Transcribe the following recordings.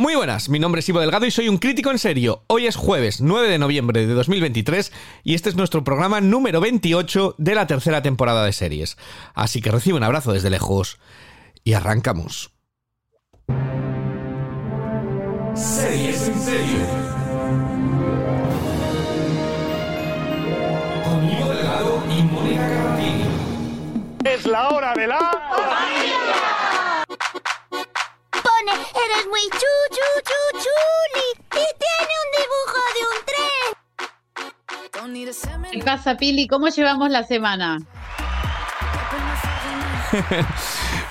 Muy buenas, mi nombre es Ivo Delgado y soy un crítico en serio. Hoy es jueves 9 de noviembre de 2023 y este es nuestro programa número 28 de la tercera temporada de series. Así que recibe un abrazo desde lejos y arrancamos. Series en serio. Con Ivo Delgado y Mónica Carratini. Es la hora de la... Pone, eres muy chu, chu, chu, chuli. Y tiene un dibujo de un tren. ¿Qué pasa, Pili? ¿Cómo llevamos la semana?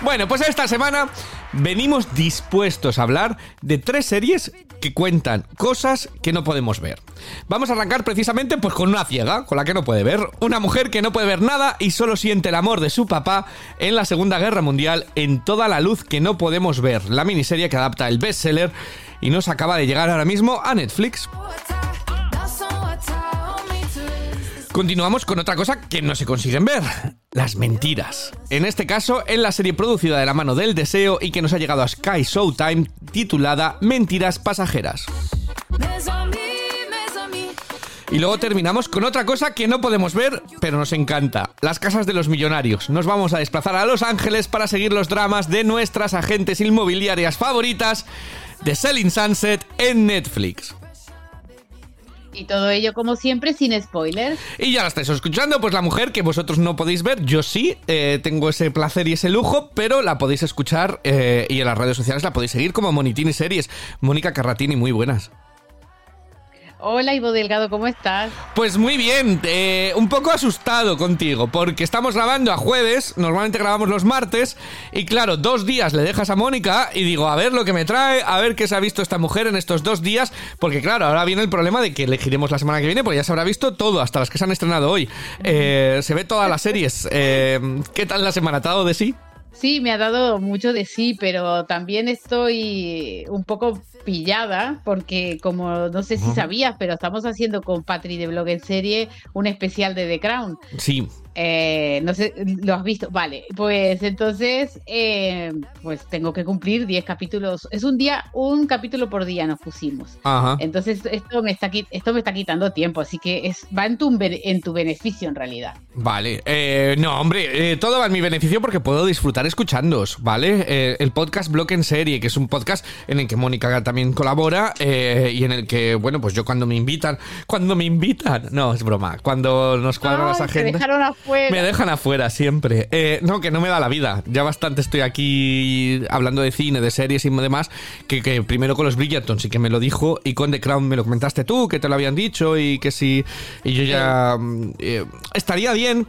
Bueno, pues esta semana venimos dispuestos a hablar de tres series que cuentan cosas que no podemos ver. Vamos a arrancar precisamente pues con una ciega, con la que no puede ver, una mujer que no puede ver nada y solo siente el amor de su papá en la Segunda Guerra Mundial en toda la luz que no podemos ver, la miniserie que adapta el bestseller y nos acaba de llegar ahora mismo a Netflix. Continuamos con otra cosa que no se consiguen ver, las mentiras. En este caso, en la serie producida de la mano del deseo y que nos ha llegado a Sky Showtime, titulada Mentiras Pasajeras. Y luego terminamos con otra cosa que no podemos ver, pero nos encanta. Las casas de los millonarios. Nos vamos a desplazar a Los Ángeles para seguir los dramas de nuestras agentes inmobiliarias favoritas de Selling Sunset en Netflix. Y todo ello, como siempre, sin spoilers. Y ya la estáis escuchando, pues la mujer que vosotros no podéis ver, yo sí, eh, tengo ese placer y ese lujo, pero la podéis escuchar eh, y en las redes sociales la podéis seguir como Monitini Series. Mónica Carratini, muy buenas. Hola, Ivo Delgado, ¿cómo estás? Pues muy bien, eh, un poco asustado contigo, porque estamos grabando a jueves, normalmente grabamos los martes, y claro, dos días le dejas a Mónica y digo, a ver lo que me trae, a ver qué se ha visto esta mujer en estos dos días, porque claro, ahora viene el problema de que elegiremos la semana que viene, porque ya se habrá visto todo, hasta las que se han estrenado hoy. Eh, se ve todas las series. Eh, ¿Qué tal la semana? ¿Te ha dado de sí? Sí, me ha dado mucho de sí, pero también estoy un poco pillada porque como no sé si sabías, pero estamos haciendo con Patri de Blog en serie un especial de The Crown. Sí. Eh, no sé, ¿lo has visto? Vale, pues entonces, eh, pues tengo que cumplir 10 capítulos. Es un día, un capítulo por día nos pusimos. Ajá. Entonces, esto me está, esto me está quitando tiempo, así que es, va en tu, en tu beneficio en realidad. Vale, eh, no, hombre, todo va en mi beneficio porque puedo disfrutar escuchándoos, ¿vale? El podcast Bloque en Serie, que es un podcast en el que Mónica también colabora eh, y en el que, bueno, pues yo cuando me invitan, cuando me invitan, no, es broma, cuando nos cuadran las agendas. Me dejan afuera siempre. Eh, no, que no me da la vida. Ya bastante estoy aquí hablando de cine, de series y demás. Que, que primero con los Bridgerton sí que me lo dijo. Y con The Crown me lo comentaste tú, que te lo habían dicho. Y que sí. Y yo ya. mm, eh, estaría bien.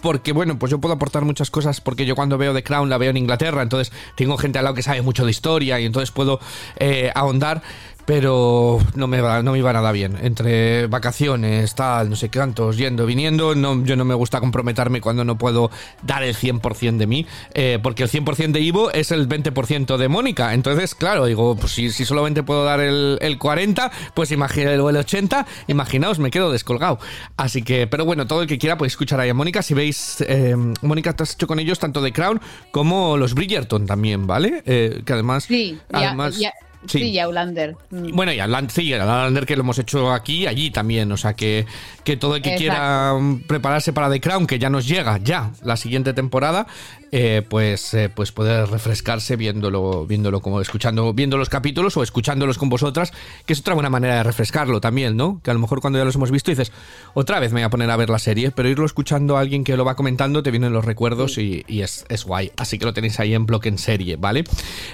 Porque, bueno, pues yo puedo aportar muchas cosas porque yo cuando veo The Crown la veo en Inglaterra, entonces tengo gente al lado que sabe mucho de historia y entonces puedo eh, ahondar, pero no me, va, no me iba nada bien. Entre vacaciones, tal, no sé cuántos, yendo, viniendo, no, yo no me gusta comprometerme cuando no puedo dar el 100% de mí, eh, porque el 100% de Ivo es el 20% de Mónica. Entonces, claro, digo, pues si, si solamente puedo dar el, el 40, pues imagina el, el 80, imaginaos, me quedo descolgado. Así que, pero bueno, todo el que quiera puede escuchar ahí a Mónica. Si veis, eh, Mónica, te has hecho con ellos tanto The Crown como los Bridgerton también, ¿vale? Eh, que además... Sí, además sí. sí, y Outlander. Mm. Bueno, y Outlander, sí, Outlander que lo hemos hecho aquí y allí también. O sea, que, que todo el que Exacto. quiera mm, prepararse para The Crown, que ya nos llega ya la siguiente temporada, eh, pues, eh, pues poder refrescarse viéndolo, viéndolo como escuchando, viendo los capítulos o escuchándolos con vosotras, que es otra buena manera de refrescarlo también, ¿no? Que a lo mejor cuando ya los hemos visto dices, otra vez me voy a poner a ver la serie, pero irlo escuchando a alguien que lo va comentando, te vienen los recuerdos y, y es, es guay. Así que lo tenéis ahí en bloque en serie, ¿vale?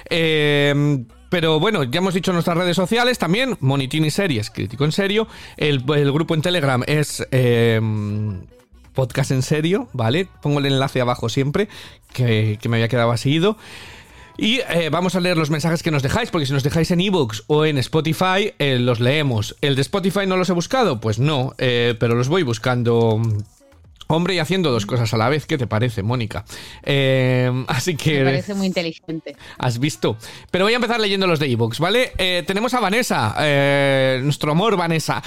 Eh, pero bueno, ya hemos dicho en nuestras redes sociales también, Monitini Series, crítico en serio. El, grupo en Telegram es eh, podcast en serio, ¿vale? Pongo el enlace abajo siempre, que, me había quedado así. Y eh, vamos a leer los mensajes que nos dejáis, porque si nos dejáis en ebooks o en Spotify, eh, los leemos. ¿El de Spotify no los he buscado? Pues no, eh, pero los voy buscando Hombre, y haciendo dos cosas a la vez, ¿qué te parece, Mónica? Eh, así que... Me parece muy inteligente. Has visto. Pero voy a empezar leyendo los de Evox, ¿vale? Eh, tenemos a Vanessa, eh, nuestro amor Vanessa.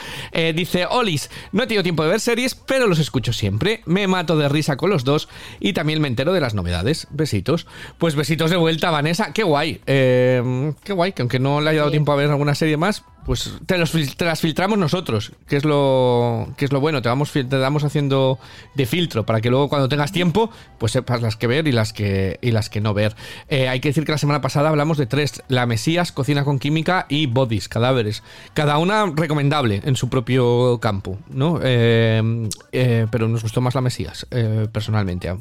Dice, Olis, no he tenido tiempo de ver series, pero los escucho siempre. Me mato de risa con los dos y también me entero de las novedades. Besitos. Pues besitos de vuelta, Vanessa. Qué guay. Qué guay, que aunque no le haya dado Sí. tiempo a ver alguna serie más, pues te, los te las filtramos nosotros, que es lo, es lo bueno. Te vamos, te damos haciendo de filtro para que luego cuando tengas tiempo, pues sepas las que ver y las que, y las que no ver. Eh, hay que decir que la semana pasada hablamos de tres: La Mesías, Cocina con Química y Bodies, Cadáveres. Cada una recomendable en su propio campo, ¿no? Eh, eh, pero nos gustó más La Mesías, personalmente.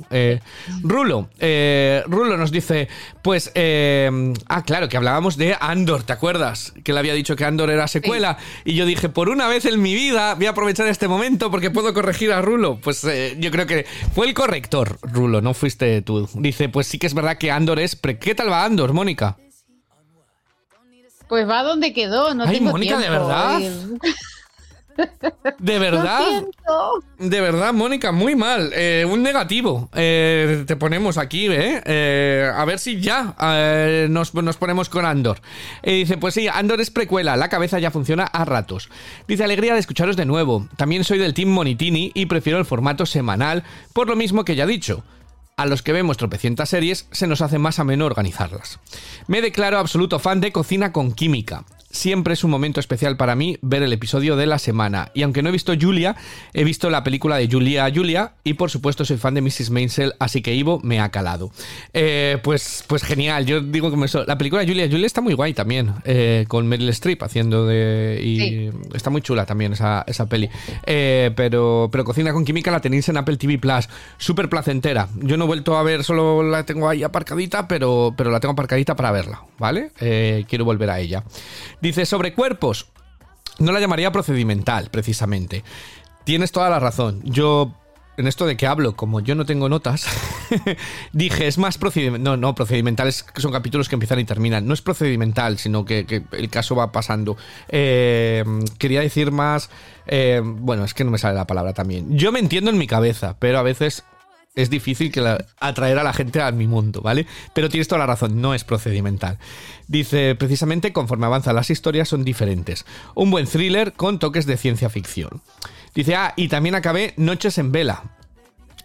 Rulo, Rulo nos dice: Pues, ah, claro, que hablábamos de Andor, ¿te acuerdas? Que le había dicho que Andor era secuela. Y yo dije: Por una vez en mi vida voy a aprovechar este momento porque puedo corregir a Rulo. Pues eh, yo creo que fue el corrector, Rulo, no fuiste tú. Dice: Pues sí que es verdad que Andor es. pre- ¿Qué tal va Andor, Mónica? Pues va donde quedó, no Ay, tengo Mónica, ¿de verdad? ¿De verdad? De verdad, Mónica, muy mal. Eh, un negativo. Eh, te ponemos aquí, ¿eh? Eh, a ver si ya nos, nos ponemos con Andor. Dice, pues sí, Andor es precuela, la cabeza ya funciona a ratos. Dice, alegría de escucharos de nuevo. También soy del Team Monitini y prefiero el formato semanal, por lo mismo que ya he dicho. A los que vemos tropecientas series se nos hace más ameno organizarlas. Me declaro absoluto fan de Cocina con Química. Siempre es un momento especial para mí ver el episodio de la semana. Y aunque no he visto Julia, he visto la película de Julia Julia y por supuesto soy fan de Mrs. Maisel, así que Ivo me ha calado. Eh, pues, pues genial, yo digo que eso. La película de Julia Julia está muy guay también, eh, con Meryl Streep haciendo de... Y Sí. está muy chula también esa, esa peli. Eh, pero, pero Cocina con Química la tenéis en Apple TV Plus. Súper placentera. Yo no he vuelto a ver, solo la tengo ahí aparcadita, pero, pero la tengo aparcadita para verla, ¿vale? Quiero volver a ella. Dice, sobre cuerpos. No la llamaría procedimental, precisamente. Tienes toda la razón. Yo, en esto de que hablo, como yo no tengo notas, dije, es más procedimental. No, no, procedimental es que son capítulos que empiezan y terminan. No es procedimental, sino que, que el caso va pasando. Eh, quería decir más. eh, bueno, es que no me sale la palabra también. Yo me entiendo en mi cabeza, pero a veces es difícil que la- atraer a la gente a mi mundo, ¿vale? Pero tienes toda la razón, no es procedimental. Dice, precisamente conforme avanzan las historias son diferentes. Un buen thriller con toques de ciencia ficción. Dice, ah, y también acabé Noches en Vela.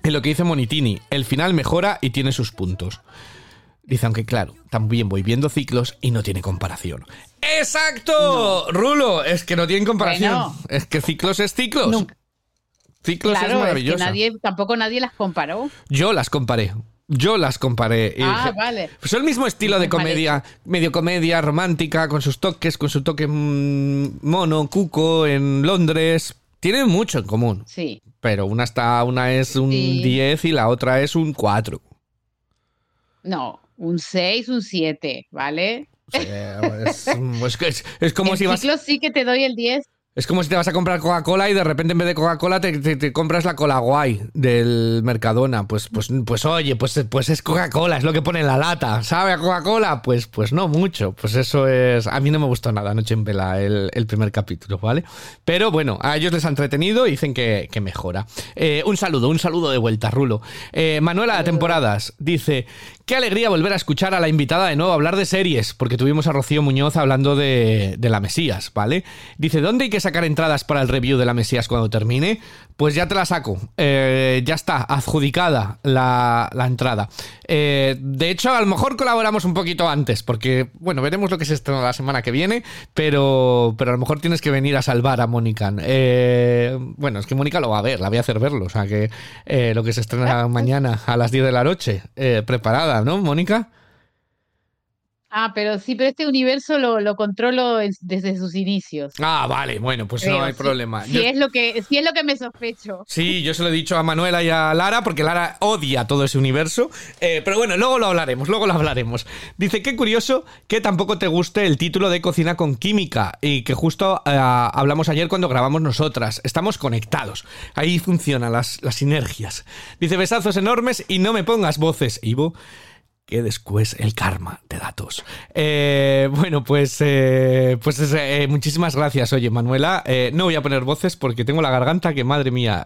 En lo que dice Monitini, el final mejora y tiene sus puntos. Dice, aunque claro, también voy viendo ciclos y no tiene comparación. ¡Exacto! Rulo, es que no tienen comparación. Bueno. Es que ciclos es ciclos. Nunca. Ciclos es Claro, es que maravilloso. nadie, tampoco nadie las comparó. Yo las comparé. Yo las comparé. Ah, vale. Pues el mismo estilo de parece. comedia, medio comedia romántica, con sus toques, con su toque mm, mono, cuco, en Londres. Tienen mucho en común. Sí. Pero una está, una es un Sí. 10 y la otra es un 4. No, un 6, un 7, ¿vale? es, es que es- es como en si vas, ciclos sí que te doy el 10. Es como si te vas a comprar Coca-Cola y de repente en vez de Coca-Cola te, compras la cola guay del Mercadona. Pues, pues, pues oye, pues, pues es Coca-Cola, es lo que pone en la lata. ¿Sabe a Coca-Cola? Pues, pues no mucho. Pues eso es. A mí no me gustó nada Noche en Vela el, primer capítulo, ¿vale? Pero bueno, a ellos les ha entretenido y dicen que, que mejora. Eh, un saludo, un saludo de vuelta, Rulo. Eh, Manuela de Temporadas dice: Qué alegría volver a escuchar a la invitada de nuevo hablar de series, porque tuvimos a Rocío Muñoz hablando de, de la Mesías, ¿vale? Dice: ¿Dónde hay que sacar entradas para el review de la Mesías cuando termine? Pues ya te la saco. Eh, ya está, adjudicada la, la entrada. Eh, de hecho, a lo mejor colaboramos un poquito antes, porque, bueno, veremos lo que se estrena la semana que viene, pero, pero a lo mejor tienes que venir a salvar a Mónica. Eh, bueno, es que Mónica lo va a ver, la voy a hacer verlo, o sea que lo que se estrena mañana a las 10 de la noche, eh, ¿no, Mónica? Ah, pero sí, pero este universo lo, lo controlo desde sus inicios. Ah, vale, bueno, pues no hay Sí- problema. Sí, Yo- es lo que, sí es lo que me sospecho. Sí, yo se lo he dicho a Manuela y a Lara porque Lara odia todo ese universo. Eh, pero bueno, luego lo hablaremos, luego lo hablaremos. Dice que curioso que tampoco te guste el título de Cocina con Química y que justo eh, hablamos ayer cuando grabamos nosotras. Estamos conectados. Ahí funcionan las, las sinergias. Dice besazos enormes y no me pongas voces, Ivo. Que después el karma de datos. Eh, bueno, pues, eh, pues eh, muchísimas gracias, oye, Manuela. No voy a poner voces porque tengo la garganta que, madre mía,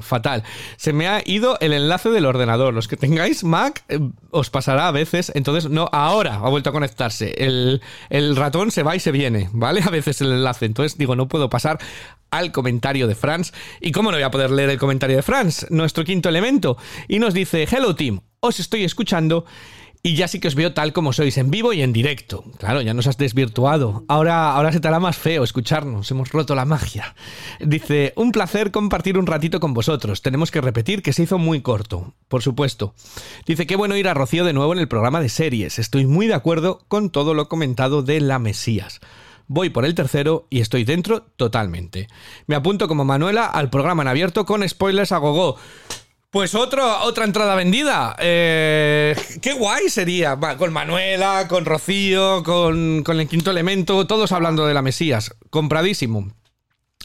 fatal. Se me ha ido el enlace del ordenador. Los que tengáis Mac, os pasará a veces. Entonces, no, ahora ha vuelto a conectarse. El, el ratón se va y se viene, ¿vale? A veces el enlace. Entonces, digo, no puedo pasar al comentario de Franz. ¿Y cómo no voy a poder leer el comentario de Franz? Nuestro quinto elemento. Y nos dice, hello team, os estoy escuchando y ya sí que os veo tal como sois, en vivo y en directo. Claro, ya nos has desvirtuado. Ahora, ahora se te hará más feo escucharnos, hemos roto la magia. Dice, un placer compartir un ratito con vosotros. Tenemos que repetir que se hizo muy corto, por supuesto. Dice, qué bueno ir a Rocío de nuevo en el programa de series. Estoy muy de acuerdo con todo lo comentado de la Mesías. Voy por el tercero y estoy dentro totalmente. Me apunto como Manuela al programa en abierto con spoilers a gogo. Pues otro, otra entrada vendida. Eh, qué guay sería. Con Manuela, con Rocío, con, con el quinto elemento, todos hablando de la Mesías. Compradísimo.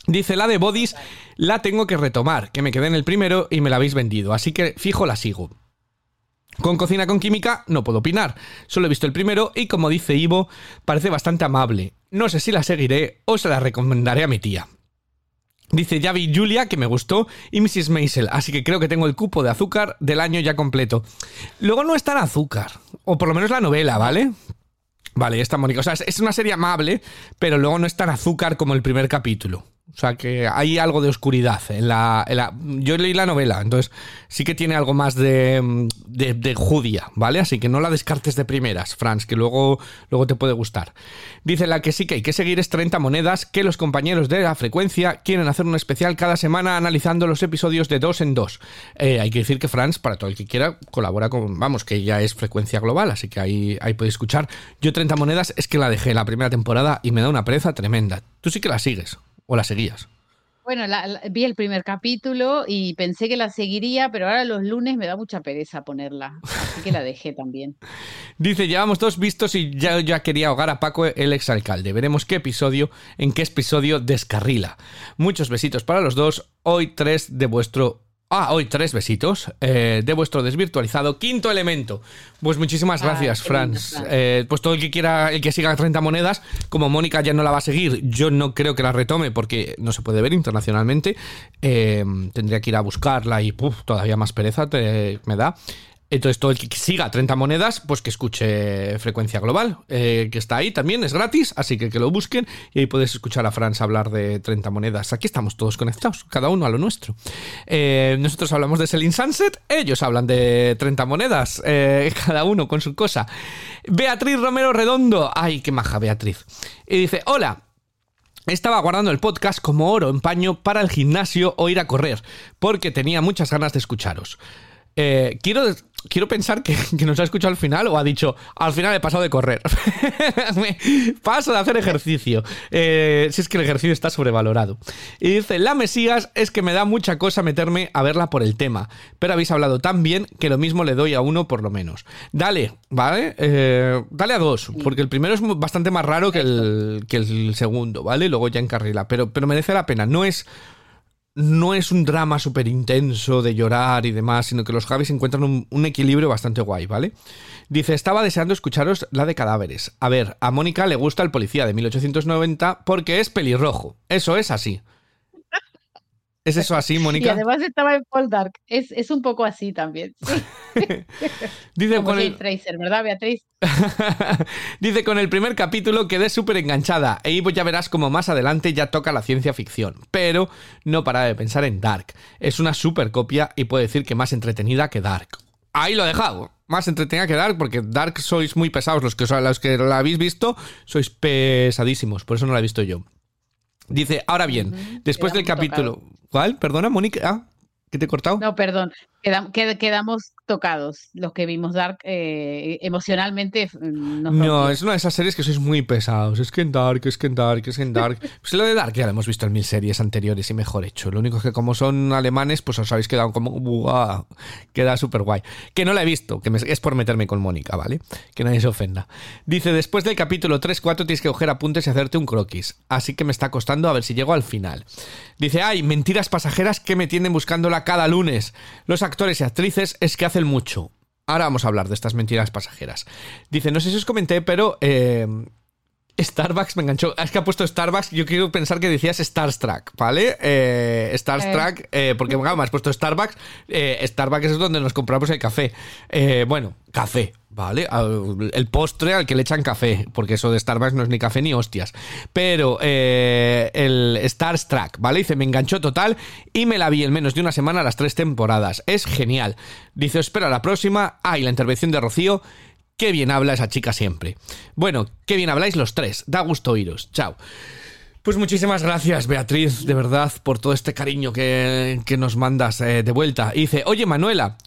Dice la de Bodies, la tengo que retomar, que me quedé en el primero y me la habéis vendido, así que fijo la sigo. Con Cocina con Química no puedo opinar, solo he visto el primero y como dice Ivo, parece bastante amable. No sé si la seguiré o se la recomendaré a mi tía. Dice Javi Julia que me gustó y Mrs. Maisel, así que creo que tengo el cupo de azúcar del año ya completo. Luego no es tan azúcar, o por lo menos la novela, ¿vale? Vale, está Mónica. O sea, es una serie amable, pero luego no es tan azúcar como el primer capítulo. O sea, que hay algo de oscuridad en la, Yo leí la novela, entonces sí que tiene algo más de, de, judia, ¿vale? Así que no la descartes de primeras, Franz, que luego, luego te puede gustar. Dice la que sí que hay que seguir es 30 monedas, que los compañeros de la frecuencia quieren hacer un especial cada semana analizando los episodios de dos en dos. Eh, hay que decir que Franz, para todo el que quiera, colabora con, vamos, que ya es frecuencia global, así que ahí, ahí puede escuchar. Yo 30 monedas es que la dejé la primera temporada y me da una pereza tremenda. Tú sí que la sigues, o la seguías. Bueno, la- la- vi el primer capítulo y pensé que la seguiría, pero ahora los lunes me da mucha pereza ponerla, así que la dejé también. Dice, llevamos dos vistos y ya, ya quería ahogar a Paco, el exalcalde. Veremos qué episodio, en qué episodio descarrila. Muchos besitos para los dos. Hoy tres de vuestro... Ah, hoy tres besitos eh, de vuestro desvirtualizado quinto elemento. Pues muchísimas Ay, gracias, lindo, Franz. Eh, pues todo el que quiera, el que siga 30 monedas, como Mónica ya no la va a seguir, yo no creo que la retome porque no se puede ver internacionalmente. Eh, tendría que ir a buscarla y todavía más pereza te- me da. Entonces, todo el que siga 30 monedas, pues que escuche Frecuencia Global, eh, que está ahí también, es gratis, así que que lo busquen y ahí puedes escuchar a Franz hablar de 30 monedas. Aquí estamos todos conectados, cada uno a lo nuestro. Eh, nosotros hablamos de Selling Sunset, ellos hablan de 30 monedas, eh, cada uno con su cosa. Beatriz Romero Redondo, ay, qué maja Beatriz. Y dice, hola, estaba guardando el podcast como oro en paño para el gimnasio o ir a correr, porque tenía muchas ganas de escucharos. Quiero, quiero pensar que, que nos ha escuchado al final o ha dicho, al final he pasado de correr. Paso de hacer ejercicio. Eh, si es que el ejercicio está sobrevalorado. Y dice, la Mesías es que me da mucha cosa meterme a verla por el tema, pero habéis hablado tan bien que lo mismo le doy a uno por lo menos. Dale, ¿vale? Eh, dale a dos, porque el primero es bastante más raro que el, que el segundo, ¿vale? Luego ya encarrila, pero, pero merece la pena. No es no es un drama súper intenso de llorar y demás, sino que los Javis encuentran un, un equilibrio bastante guay, ¿vale? Dice, estaba deseando escucharos la de cadáveres. A ver, a Mónica le gusta el policía de 1890 porque es pelirrojo. Eso es así. ¿Es eso así, Y Mónica? además estaba en Poldark, es, es un poco así también. Sí, Dice como con el, Fraser, ¿verdad, Beatriz? Dice, con el primer capítulo quedé súper enganchada e Ivo ya verás como más adelante ya toca la ciencia ficción, pero no para de pensar en Dark. Es una super copia y puedo decir que más entretenida que Dark. Ahí lo he dejado. Más entretenida que Dark porque Dark sois muy pesados. Los que, os- los que la habéis visto sois pesadísimos, por eso no la he visto yo. Dice, ahora bien, después del capítulo... ¿Cuál? Perdona, Mónica. Ah, ¿qué te he cortado? No, perdón, quedam- qued- quedamos tocados los que vimos Dark eh, emocionalmente. mm, nos No, es una de esas series que sois muy pesados. Es que en Dark, es que en Dark, es que en Dark. Pues lo de Dark ya lo hemos visto en mil series anteriores y mejor hecho. Lo único es que como son alemanes, pues os habéis quedado como... ¡buah! Queda súper guay. Que no la he visto, que me- es por meterme con Mónica, ¿vale? Que nadie se ofenda. Dice, después del capítulo 3-4 tienes que coger apuntes y hacerte un croquis. Así que me está costando a ver si llego al final. Dice, ay, mentiras pasajeras que me tienen buscándola cada lunes. Los actores y actrices es que hacen mucho. ahora vamos a hablar de estas mentiras pasajeras. Dice, no sé si os comenté, pero eh, Starbucks me enganchó. Es que ha puesto Starbucks. Yo quiero pensar que decías Starstruck, ¿vale? Eh, Starstruck, eh, porque me has puesto Starbucks. Eh, Starbucks es donde nos compramos el café. Eh, bueno, café, ¿vale? Al- El postre al que le echan café, porque eso de Starbucks no es ni café ni hostias. Pero eh, el Starstruck, ¿vale? Dice, me enganchó total y me la vi en menos de una semana las tres temporadas. Es genial. Dice, espera la próxima. Ah, y la intervención de Rocío. Qué bien habla esa chica siempre. Bueno, qué bien habláis los tres. Da gusto oíros. Chao. Pues muchísimas gracias, Beatriz, de verdad, por todo este cariño que, que nos mandas eh, de vuelta. Dice, oye, Manuela,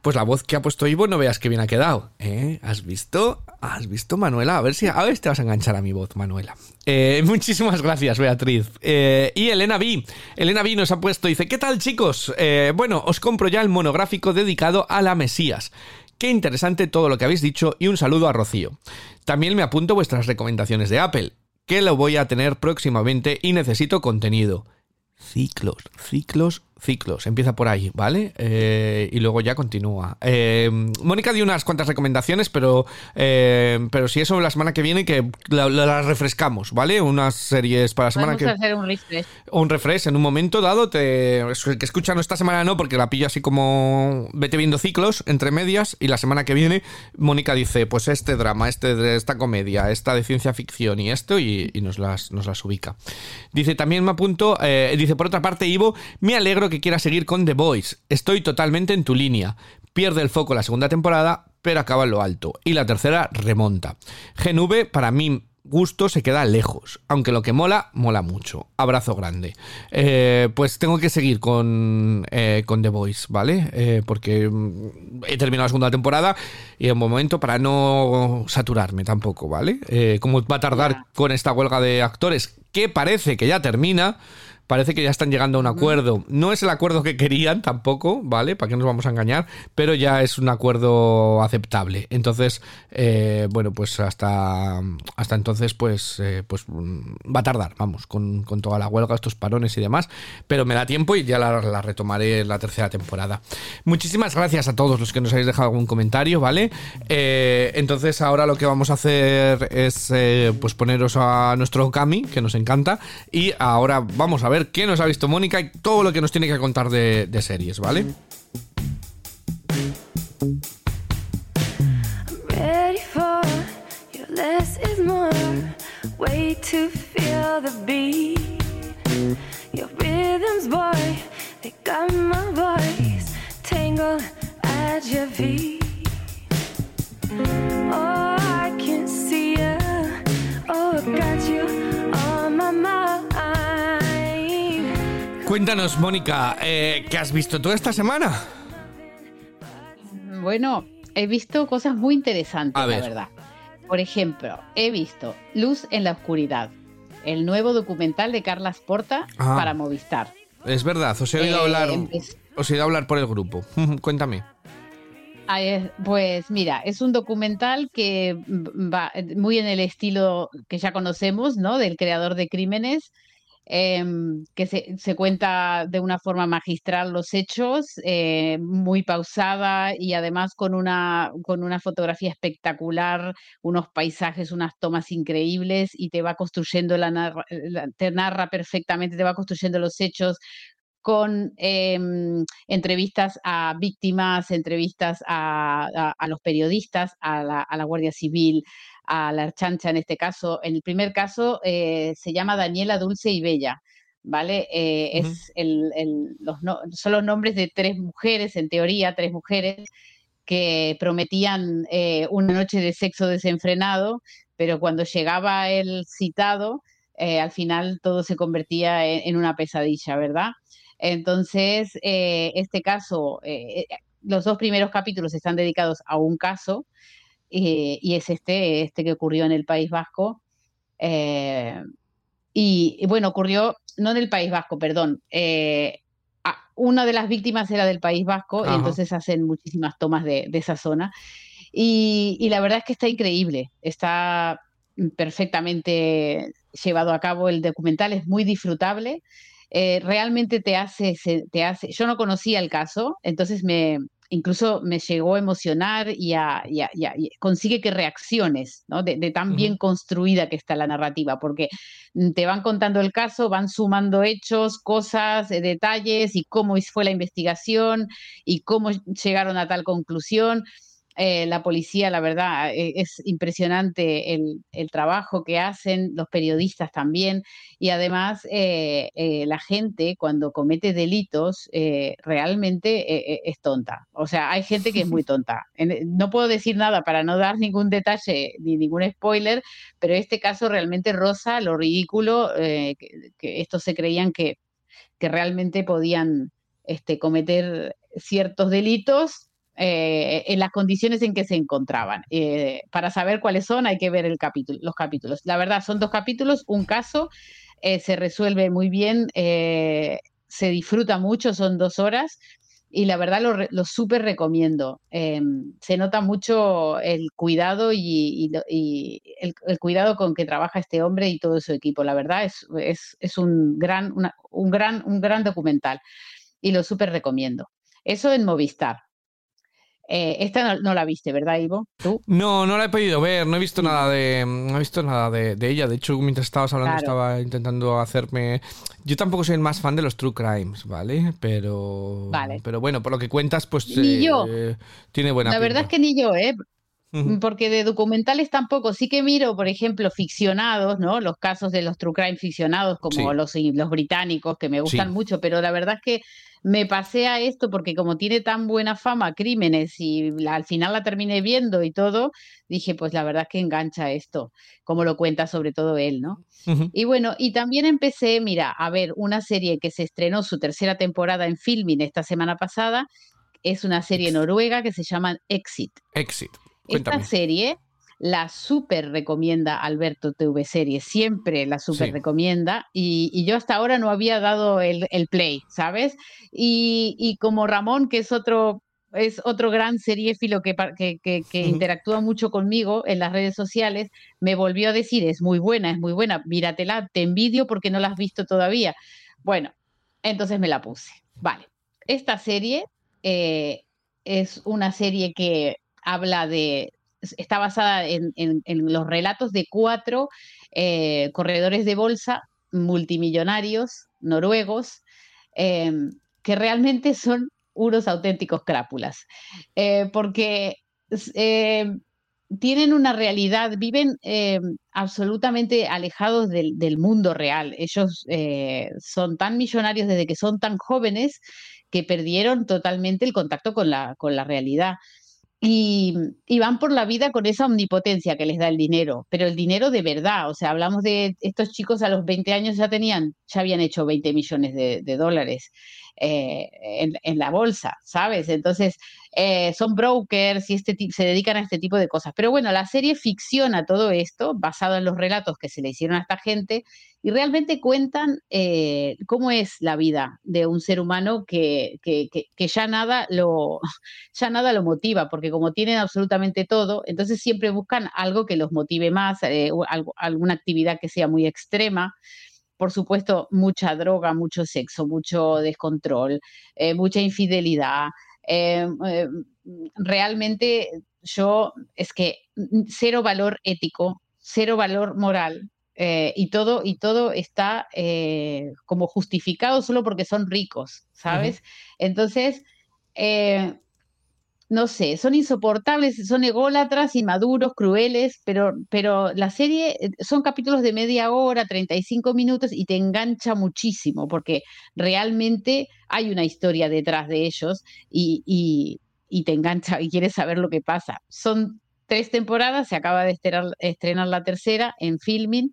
pues la voz que ha puesto Ivo no veas qué bien ha quedado. ¿eh? ¿Has visto? ¿Has visto, Manuela? A ver si, a ver si te vas a enganchar a mi voz, Manuela. Eh, muchísimas gracias, Beatriz. Y Elena B. Elena B nos ha puesto, dice, ¿qué tal, chicos? Bueno, os compro ya el monográfico dedicado a la Mesías. Qué interesante todo lo que habéis dicho y un saludo a Rocío. También me apunto vuestras recomendaciones de Apple, que lo voy a tener próximamente y necesito contenido. Ciclos, ciclos, ciclos. Empieza por ahí, ¿vale? Eh, y luego ya continúa. Eh, Mónica dio unas cuantas recomendaciones, pero, eh, pero si eso la semana que viene, que la- la- las refrescamos, ¿vale? Unas series para la semana Podemos que hacer un refresh. un refresh en un momento dado te el que escucha no esta semana no porque la pillo así como vete viendo ciclos entre medias y la semana que viene Mónica dice pues este drama este esta comedia esta de ciencia ficción y esto y, y nos las nos las ubica dice también me apunto eh, dice por otra parte Ivo me alegro que quieras seguir con The Voice estoy totalmente en tu línea pierde el foco la segunda temporada pero acaba en lo alto y la tercera remonta GNV para mí gusto se queda lejos, aunque lo que mola, mola mucho. Abrazo grande. Eh, pues tengo que seguir con, eh, con The Voice, ¿vale? Eh, porque mm, he terminado la segunda temporada y en un momento para no saturarme tampoco, ¿vale? Como va a tardar con esta huelga de actores, que parece que ya termina. Parece que ya están llegando a un acuerdo. No es el acuerdo que querían tampoco, ¿vale? ¿Para qué nos vamos a engañar? Pero ya es un acuerdo aceptable. Entonces, eh, bueno, pues hasta, hasta entonces, pues, eh, pues mm, va a tardar, vamos, con, con toda la huelga, estos parones y demás. Pero me da tiempo y ya la, la retomaré en la tercera temporada. Muchísimas gracias a todos los que nos habéis dejado algún comentario, ¿vale? Eh, entonces, ahora lo que vamos a hacer es pues poneros a nuestro Okami, que nos encanta. Y ahora vamos a ver qué nos ha visto Mónica y todo lo que nos tiene que contar de, series, ¿vale? Oh, I. Oh, you on my mind. Cuéntanos, Mónica, eh, ¿qué has visto tú esta semana? Bueno, he visto cosas muy interesantes, la ver. verdad. Por ejemplo, he visto Luz en la Oscuridad, el nuevo documental de Carlas Porta Ah. para Movistar. Es verdad, os he oído Eh, hablar. Os he oído hablar por el grupo. Cuéntame. Ah, eh, Pues mira, es un documental que va muy en el estilo que ya conocemos, ¿no? Del creador de crímenes, em, que se, cuenta de una forma magistral los hechos, eh, muy pausada y además con una, con una fotografía espectacular, unos paisajes, unas tomas increíbles y te va construyendo la, te narra perfectamente, te va construyendo los hechos con em, entrevistas a víctimas, entrevistas a, a- a los periodistas, a la, a la Guardia Civil, a la Archancha en este caso. En el primer caso eh, se llama Daniela Dulce y Bella, ¿vale? Eh, es el, el- los no- son los nombres de tres mujeres, en teoría, tres mujeres que prometían eh, una noche de sexo desenfrenado, pero cuando llegaba el citado, al final todo se convertía en, en una pesadilla, ¿verdad? Entonces, este caso, los dos primeros capítulos están dedicados a un caso, eh, y es este, este que ocurrió en el País Vasco. eh, y, y bueno, ocurrió, no en el País Vasco, perdón. eh, una de las víctimas era del País Vasco, Ajá. y entonces hacen muchísimas tomas de, de esa zona. Y, y la verdad es que está increíble, está perfectamente llevado a cabo el documental, es muy disfrutable. realmente te hace, te hace, yo no conocía el caso, entonces me, incluso me llegó a emocionar y, a, y a- y a- y consigue que reacciones, ¿no? De, de tan bien construida que está la narrativa, porque mm, te van contando el caso, van sumando hechos, cosas, eh, detalles y cómo fue la investigación y cómo llegaron a tal conclusión. Eh, la policía, la verdad, eh, es impresionante el, trabajo que hacen, los periodistas también, y además eh, eh, la gente cuando comete delitos realmente es tonta. O sea, hay gente que es muy tonta. No puedo decir nada para no dar ningún detalle ni ningún spoiler, pero este caso realmente roza lo ridículo que, estos se creían que, que realmente podían este, cometer ciertos delitos eh, en las condiciones en que se encontraban. Eh, para saber cuáles son hay que ver el capítulo, los capítulos. La verdad, son dos capítulos, un caso, eh, se resuelve muy bien, eh, se disfruta mucho, son dos horas. Y la verdad lo, lo súper recomiendo. Eh, se nota mucho el cuidado y, y y el, el cuidado con que trabaja este hombre y todo su equipo. La verdad es, es, es un, gran, una- un, gran, un gran documental y lo súper recomiendo. Eso en Movistar. Eh, esta no, no la viste, ¿verdad, Ivo? ¿Tú? No, no la he podido ver, no he visto nada de, no he visto nada de, de ella. De hecho, mientras estabas hablando, Claro. estaba intentando hacerme. Yo tampoco soy el más fan de los true crimes, ¿vale? Pero, Vale. pero bueno, por lo que cuentas, pues Ni yo. tiene buena. La verdad es que ni yo, ¿eh? Porque de documentales tampoco. Sí que miro, por ejemplo, ficcionados, ¿no? Los casos de los true crime ficcionados, como Sí. los, los británicos, que me gustan Sí. mucho, pero la verdad es que me pasé a esto porque como tiene tan buena fama, crímenes, y la- al final la terminé viendo y todo, dije, pues la verdad es que engancha esto, como lo cuenta sobre todo él, ¿no? Y bueno, y también empecé, mira, a ver una serie que se estrenó su tercera temporada en Filmin esta semana pasada. Es una serie noruega que se llama Exit. Exit. Esta Cuéntame. serie la súper recomienda Alberto TV Series, siempre la súper Sí. recomienda y, y yo hasta ahora no había dado el, el play, ¿sabes? Y, y como Ramón, que es otro, es otro gran seriéfilo que, que, que- interactúa mucho conmigo en las redes sociales, me volvió a decir, es muy buena, es muy buena, míratela, te envidio porque no la has visto todavía. Bueno, entonces me la puse. Vale, esta serie eh, es una serie que habla de, está basada en, los relatos de cuatro eh, corredores de bolsa multimillonarios noruegos eh, que realmente son unos auténticos crápulas, Eh, porque eh, tienen una realidad, viven eh, absolutamente alejados del, mundo real. Ellos eh, son tan millonarios desde que son tan jóvenes que perdieron totalmente el contacto con la realidad. Y, van por la vida con esa omnipotencia que les da el dinero, pero el dinero de verdad, o sea, hablamos de estos chicos a los 20 años ya tenían, ya habían hecho 20 millones de, de dólares eh, en, en la bolsa, ¿sabes? Entonces, eh, son brokers y este se dedican a este tipo de cosas. Pero bueno, la serie ficciona todo esto basado en los relatos que se le hicieron a esta gente y realmente cuentan eh, cómo es la vida de un ser humano que, que, que, que ya nada lo ya nada lo motiva, porque como tienen absolutamente todo, entonces siempre buscan algo que los motive más, eh, algo- alguna actividad que sea muy extrema. Por supuesto, mucha droga, mucho sexo, mucho descontrol, eh, mucha infidelidad. Eh, eh, realmente yo es que mm, cero valor ético, cero valor moral. y todo, y todo está como justificado solo porque son ricos, ¿sabes? Entonces, no sé, son insoportables, son ególatras, inmaduros, crueles, pero, pero la serie eh, son capítulos de media hora, 35 minutos y te engancha muchísimo porque realmente hay una historia detrás de ellos y, y- te engancha y quieres saber lo que pasa. Son tres temporadas, se acaba de estrenar, estrenar la tercera en filming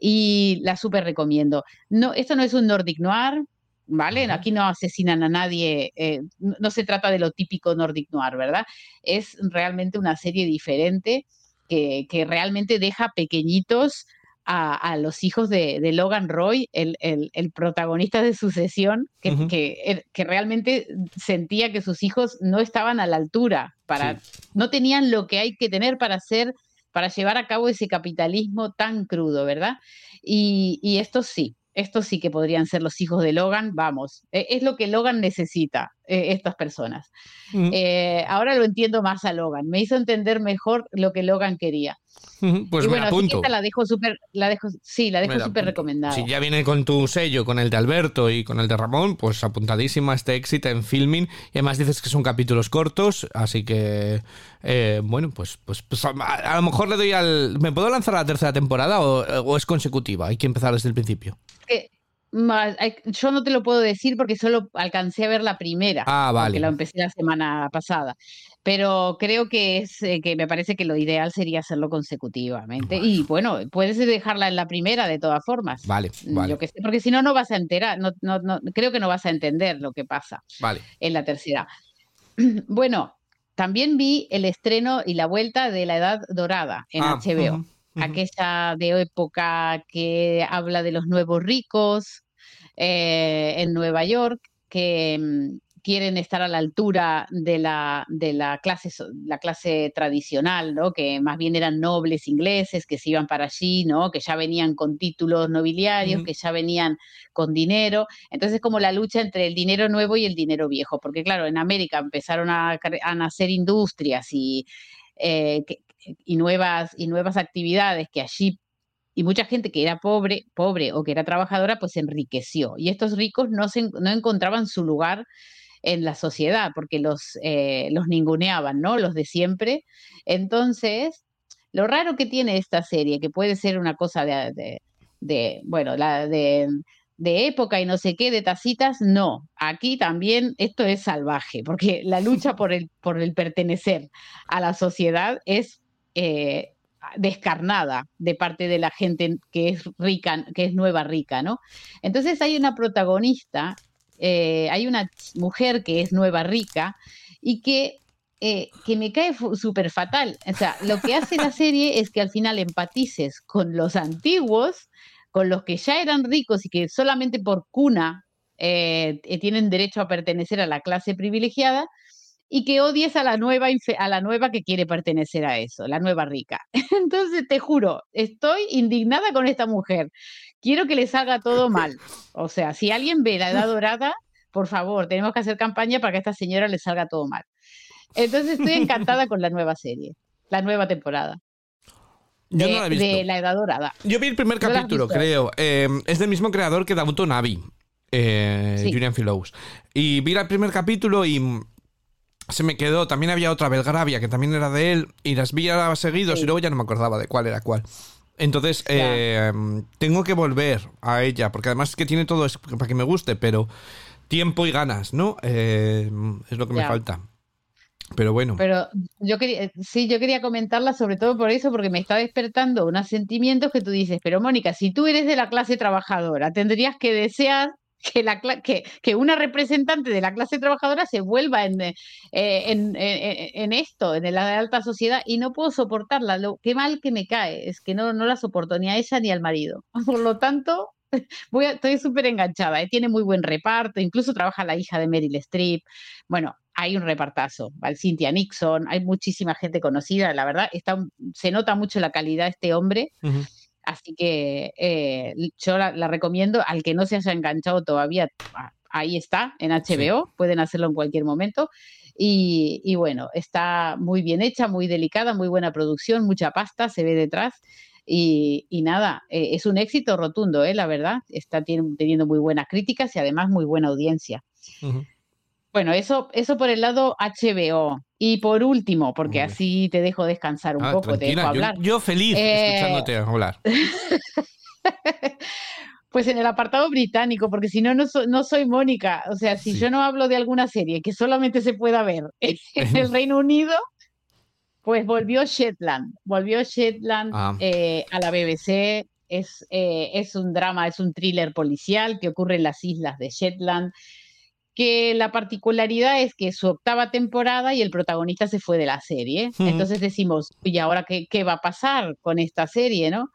y la súper recomiendo. No, esto no es un Nordic Noir, ¿vale? Aquí no asesinan a nadie, eh, no no se trata de lo típico Nordic Noir, ¿verdad? Es realmente una serie diferente que, que realmente deja pequeñitos a, a los hijos de, de Logan Roy, el, el- el protagonista de Sucesión, que, er- que realmente sentía que sus hijos no estaban a la altura, para, no tenían lo que hay que tener para hacer, para llevar a cabo ese capitalismo tan crudo, ¿verdad? Y, y estos sí, estos sí que podrían ser los hijos de Logan, vamos, e- es lo que Logan necesita, eh, estas personas. Eh, ahora lo entiendo más a Logan, me hizo entender mejor lo que Logan quería. Pues y me bueno, la así que esta la dejo súper, la dejo, sí, la dejo súper recomendada. Si ya viene con tu sello, con el de Alberto y con el de Ramón, pues apuntadísima este éxito en filming. Y además dices que son capítulos cortos, así que eh, bueno, pues, pues, pues a, a lo mejor le doy al. ¿Me puedo lanzar a la tercera temporada o, o es consecutiva? Hay que empezar desde el principio. Que más- hay- yo no te lo puedo decir porque solo alcancé a ver la primera, Ah, vale. porque la empecé la semana pasada. Pero creo que es eh, que me parece que lo ideal sería hacerlo consecutivamente. Y bueno, puedes dejarla en la primera de todas formas. Vale, Mm, vale. Yo que sé, porque si no, no vas a enterar, no, no, no, creo que no vas a entender lo que pasa Vale. en la tercera. Bueno, también vi el estreno y la vuelta de La Edad Dorada en Ah, HBO aquella de época que habla de los nuevos ricos eh, en Nueva York, que mm, quieren estar a la altura de la, de la, clase, la clase tradicional, ¿no? que más bien eran nobles ingleses que se iban para allí, ¿no? que ya venían con títulos nobiliarios, que ya venían con dinero. Entonces, como la lucha entre el dinero nuevo y el dinero viejo, porque claro, en América empezaron a, nacer industrias y, eh, que- y, nuevas, y nuevas actividades que allí y mucha gente que era pobre, pobre o que era trabajadora, pues enriqueció. Y estos ricos no, se, no encontraban su lugar en la sociedad porque los, eh, los ninguneaban, ¿no? Los de siempre. Entonces, lo raro que tiene esta serie, que puede ser una cosa de, de- de, bueno, la de, de época y no sé qué, de tacitas, no. Aquí también esto es salvaje, porque la lucha por el, por el pertenecer a la sociedad es eh, descarnada de parte de la gente que es rica, que es nueva rica, ¿no? Entonces hay una protagonista, eh, hay una mujer que es nueva rica y que, eh, que me cae súper fatal. O sea, lo que hace la serie es que al final empatices con los antiguos, con los que ya eran ricos y que solamente por cuna tienen derecho a pertenecer a la clase privilegiada, y que odies a la nueva a la nueva que quiere pertenecer a eso, la nueva rica. Entonces te juro, estoy indignada con esta mujer. Quiero que le salga todo mal. O sea, si alguien ve la edad dorada, por favor, tenemos que hacer campaña para que a esta señora le salga todo mal. Entonces estoy encantada con la nueva serie, la nueva temporada Yo de, no la he visto. de la edad dorada. Yo vi el primer ¿No capítulo, creo. Eh, es del mismo creador que Downton Abbey, eh, Sí. Julian Fellows. Y vi el primer capítulo y se me quedó. También había otra, Belgravia, que también era de él. Y las vi ahora seguidos Sí. y luego ya no me acordaba de cuál era cuál. Entonces, eh, tengo que volver a ella, porque además es que tiene todo es para que me guste, pero tiempo y ganas, ¿no? Eh, es lo que me falta. Pero bueno. Pero yo quería, sí, yo quería comentarla sobre todo por eso, porque me está despertando unos sentimientos que tú dices, pero Mónica, si tú eres de la clase trabajadora, tendrías que desear que, una representante de la clase trabajadora se vuelva en, eh, en, esto, en la alta sociedad, y no puedo soportarla. Lo, qué mal que me cae, es que no, no la soporto ni a ella ni al marido. Por lo tanto, voy estoy súper enganchada. ¿eh? Tiene muy buen reparto, incluso trabaja la hija de Meryl Streep. Bueno, hay un repartazo. Al Cynthia Nixon, hay muchísima gente conocida, la verdad, está, se nota mucho la calidad de este hombre. Ujú. Así que eh, yo la, la recomiendo al que no se haya enganchado todavía. ah, Ahí está, en HBO, pueden hacerlo en cualquier momento. Y, y bueno, está muy bien hecha, muy delicada, muy buena producción, mucha pasta se ve detrás. Y, y nada, eh, es un éxito rotundo, ¿eh? la verdad. Está teniendo muy buenas críticas y además muy buena audiencia. Bueno, eso, eso por el lado HBO. Y por último, porque así te dejo descansar un Ah, poco, te dejo yo- hablar. yo, feliz Eh, escuchándote hablar. Pues en el apartado británico, porque si no, no, so- no soy Mónica. O sea, si Sí. yo no hablo de alguna serie que solamente se pueda ver en el Reino Unido, pues volvió Shetland. Volvió Shetland Ah. eh, a la BBC. Es, eh, es un drama, es un thriller policial que ocurre en las islas de Shetland. Que la particularidad es que es su octava temporada y el protagonista se fue de la serie. Entonces decimos, ¿y ahora qué, qué va a pasar con esta serie, no?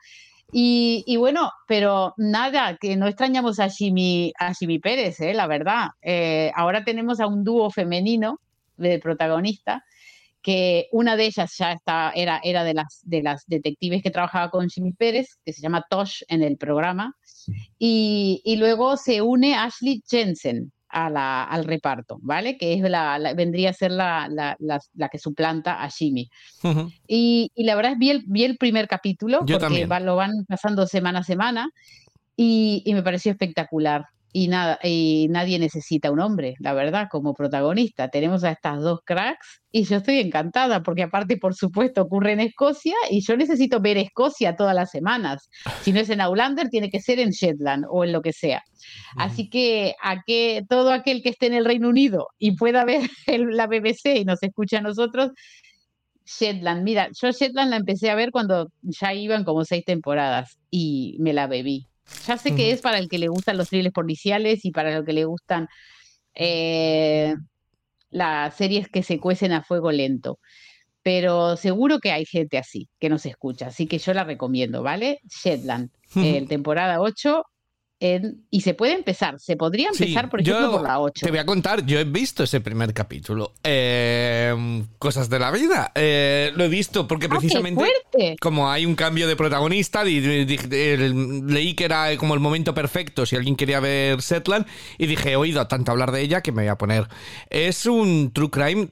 Y, y bueno, pero nada, que no extrañamos a Jimmy, a Jimmy Pérez, ¿eh? la verdad. Eh, ahora tenemos a un dúo femenino del protagonista que una de ellas ya está, era, era de, las, de las detectives que trabajaba con Jimmy Pérez, que se llama Tosh en el programa, y, y luego se une Ashley Jensen a la, al reparto, ¿vale? Que es la, la- vendría a ser la, la, que suplanta a Jimmy. Y, y la verdad es vi el, vi el primer capítulo, Yo porque va- lo van pasando semana a semana, y, y me pareció espectacular. Y nada, y nadie necesita un hombre, la verdad, como protagonista. Tenemos a estas dos cracks y yo estoy encantada, porque aparte, por supuesto, ocurre en Escocia y yo necesito ver Escocia todas las semanas. Si no es en Outlander, tiene que ser en Shetland o en lo que sea. Así que a que todo aquel que esté en el Reino Unido y pueda ver el- la BBC y nos escuche a nosotros, Shetland, mira, yo Shetland la empecé a ver cuando ya iban como seis temporadas y me la bebí. Ya sé que es para el que le gustan los thrillers policiales y para el que le gustan eh, las series que se cuecen a fuego lento. Pero seguro que hay gente así que nos escucha, así que yo la recomiendo, ¿vale? Shetland, eh, temporada 8, en- y se puede empezar, se podría Sí, empezar, por yo ejemplo, por la 8. Te voy a contar, yo he visto ese primer capítulo. Eh, cosas de la vida. Eh, lo he visto porque ¡Ah, precisamente. fuerte! Como hay un cambio de protagonista, di- di- di- el- leí que era como el momento perfecto si alguien quería ver Setland y dije, he oído tanto hablar de ella que me voy a poner. Es un true crime,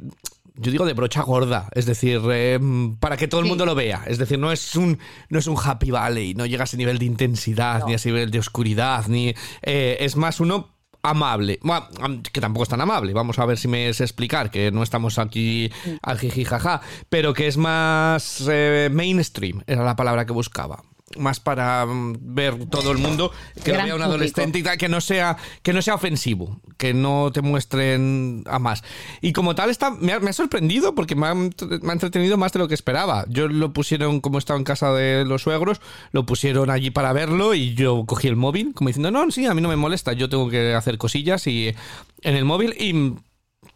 yo digo de brocha gorda, es decir, eh, para que todo el Sí. mundo lo vea. Es decir, no es un, no es un happy valley, no llega a ese nivel de intensidad, ni a ese nivel de oscuridad, ni eh, es más uno amable, Bueno, que tampoco es tan amable, vamos a ver si me sé explicar, que no estamos aquí al jiji jaja, pero que es más eh, mainstream, era la palabra que buscaba. Más para mm, ver todo el mundo, que lo Gran vea un adolescente y tal, que no sea, que no sea ofensivo, que no te muestren a más. Y como tal, está, me, ha, me ha sorprendido porque me ha, me ha entretenido más de lo que esperaba. Yo lo pusieron, como estaba en casa de los suegros, lo pusieron allí para verlo y yo cogí el móvil, como diciendo, no, sí, a mí no me molesta, yo tengo que hacer cosillas y en el móvil y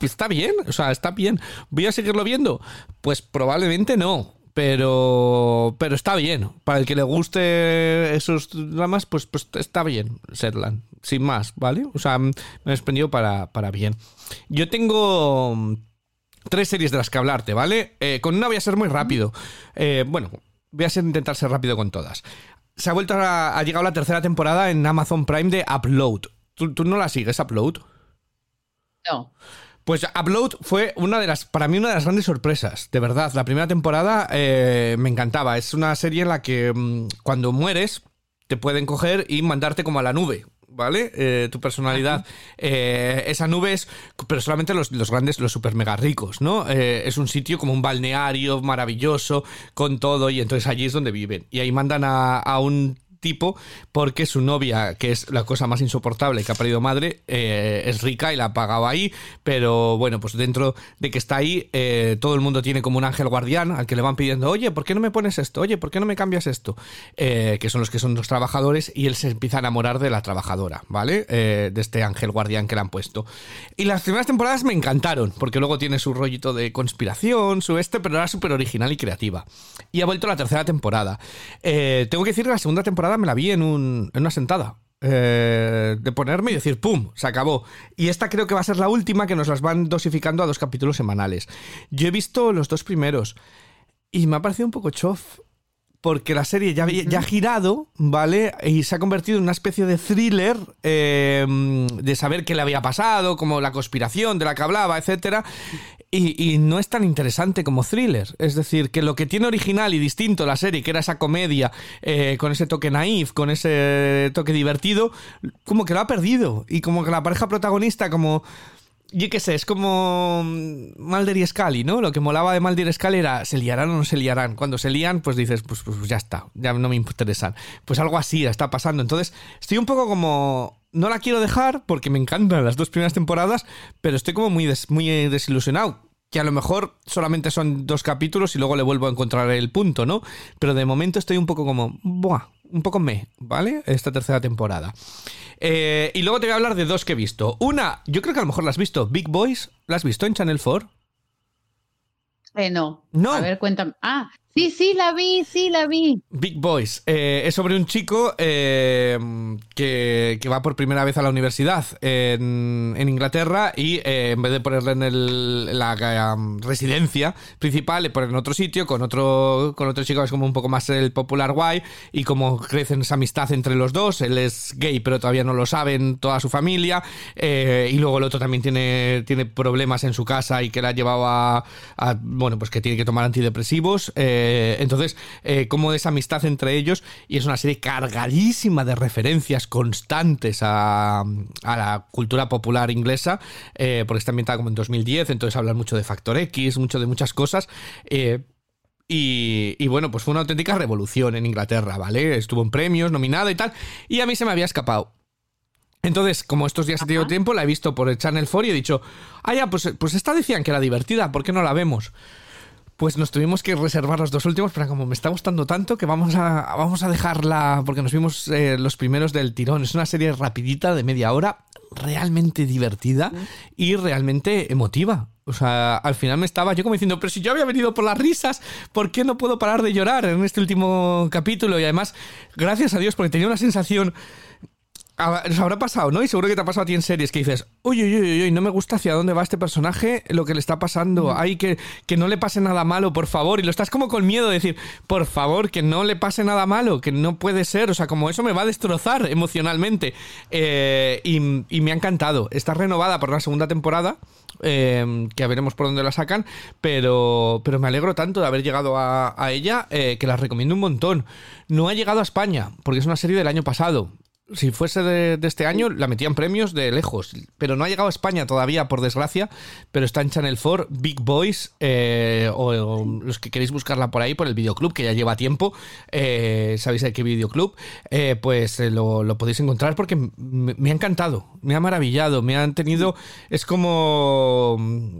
está bien, o sea, está bien. ¿Voy a seguirlo viendo? Pues probablemente no. Pero, pero está bien. Para el que le guste esos dramas, pues, pues está bien, Setland. Sin más, ¿vale? O sea, me ha sorprendido para, para bien. Yo tengo mm, tres series de las que hablarte, ¿vale? Eh, con una voy a ser muy rápido. Eh, bueno, voy a ser, intentar ser rápido con todas. Se ha vuelto a, ha llegado la tercera temporada en Amazon Prime de Upload. ¿Tú, tú no la sigues, Upload? No. Pues Upload fue una de las, para mí, una de las grandes sorpresas, de verdad. La primera temporada eh, me encantaba. Es una serie en la que mm, cuando mueres te pueden coger y mandarte como a la nube. ¿Vale? Eh, tu personalidad. Eh, esa nube es, pero solamente los, los grandes, los super mega ricos, ¿no? Eh, es un sitio como un balneario maravilloso, con todo, y entonces allí es donde viven. Y ahí mandan a, a un tipo porque su novia, que es la cosa más insoportable que ha perdido madre, eh, es rica y la ha pagado ahí, pero bueno, pues dentro de que está ahí, eh, todo el mundo tiene como un ángel guardián al que le van pidiendo, oye, ¿por qué no me pones esto? Oye, ¿por qué no me cambias esto? Eh, que son los que son los trabajadores y él se empieza a enamorar de la trabajadora, ¿vale? De este ángel guardián que le han puesto. Y las primeras temporadas me encantaron, porque luego tiene su rollito de conspiración, su este, pero era súper original y creativa. Y ha vuelto la tercera temporada. Tengo que decir que la segunda temporada me la vi en, un- en una sentada. Eh, de ponerme y decir, ¡pum! Se acabó. Y esta creo que va a ser la última que nos las van dosificando a dos capítulos semanales. Yo he visto los dos primeros y me ha parecido un poco chof. Porque la serie ya ha girado, ¿vale? Y se ha convertido en una especie de thriller eh, de saber qué le había pasado, como la conspiración de la que hablaba, etcétera. Y, y no es tan interesante como thriller. Es decir, que lo que tiene original y distinto la serie, que era esa comedia eh, con ese toque naif, con ese toque divertido, como que lo ha perdido. Y como que la pareja protagonista, como. Yo qué sé, es como mm, Mulder y Scully, ¿no? Lo que molaba de Mulder y Scully era, ¿se liarán o no se liarán? Cuando se lían, pues dices, pues, pues ya está, ya no me interesan. Pues algo así está pasando. Entonces, estoy un poco como... No la quiero dejar porque me encantan las dos primeras temporadas, pero estoy como muy, des- muy eh, desilusionado. Que a lo mejor solamente son dos capítulos y luego le vuelvo a encontrar el punto, ¿no? Pero de momento estoy un poco como... Buah, un poco me, ¿vale? Esta tercera temporada. Eh, y luego te voy a hablar de dos que he visto. Una, yo creo que a lo mejor la has visto. Big Boys, ¿la has visto en Channel 4? Eh, no. No. A ver, cuéntame. Ah, Sí, sí, la vi, sí, la vi. Big Boys. Eh, es sobre un chico eh, que, que va por primera vez a la universidad en, Inglaterra y eh, en vez de ponerle en, el- la um, residencia principal, le ponen en otro sitio con otro, con otro chico que es como un poco más el popular guay y como crecen esa amistad entre los dos. Él es gay, pero todavía no lo saben toda su familia. eh, y luego el otro también tiene, tiene problemas en su casa y que le ha llevado a, a, bueno, pues que tiene que tomar antidepresivos. eh, entonces, eh, como esa amistad entre ellos, y es una serie cargadísima de referencias constantes a, a la cultura popular inglesa, eh, porque está ambientada como en 2010, entonces hablan mucho de Factor X, mucho de muchas cosas. eh, y, y bueno, pues fue una auténtica revolución en Inglaterra, ¿vale? Estuvo en premios, nominada y tal, y a mí se me había escapado. Entonces, como estos días he tenido tiempo, la he visto por el Channel 4 y he dicho, ah, ya, pues, pues esta decían que era divertida, ¿por qué no la vemos? Pues nos tuvimos que reservar los dos últimos, pero como me está gustando tanto que vamos a, vamos a dejarla, porque nos vimos eh, los primeros del tirón. Es una serie rapidita de media hora, realmente divertida y realmente emotiva. O sea, al final me estaba yo como diciendo, pero si yo había venido por las risas, ¿por qué no puedo parar de llorar en este último capítulo? Y además, gracias a Dios, porque tenía una sensación Nos habrá pasado, ¿no? Y seguro que te ha pasado a ti en series que dices, uy, uy, uy, uy, no me gusta hacia dónde va este personaje, lo que le está pasando. Ay, que, que no le pase nada malo, por favor. Y lo estás como con miedo de decir, por favor, que no le pase nada malo, que no puede ser. O sea, como eso me va a destrozar emocionalmente. Eh, y, y me ha encantado. Está renovada por la segunda temporada. eh, que veremos por dónde la sacan, pero, pero me alegro tanto de haber llegado a, a ella eh, que la recomiendo un montón. No ha llegado a España, porque es una serie del año pasado. Si fuese de, este año, la metían premios de lejos. Pero no ha llegado a España todavía, por desgracia. Pero está en Channel 4, Big Boys, eh, o, los que queréis buscarla por ahí, por el videoclub, que ya lleva tiempo. eh, ¿Sabéis de qué videoclub? Eh, pues lo, podéis encontrar porque me, ha encantado, me ha maravillado. Me han tenido. Es como mm,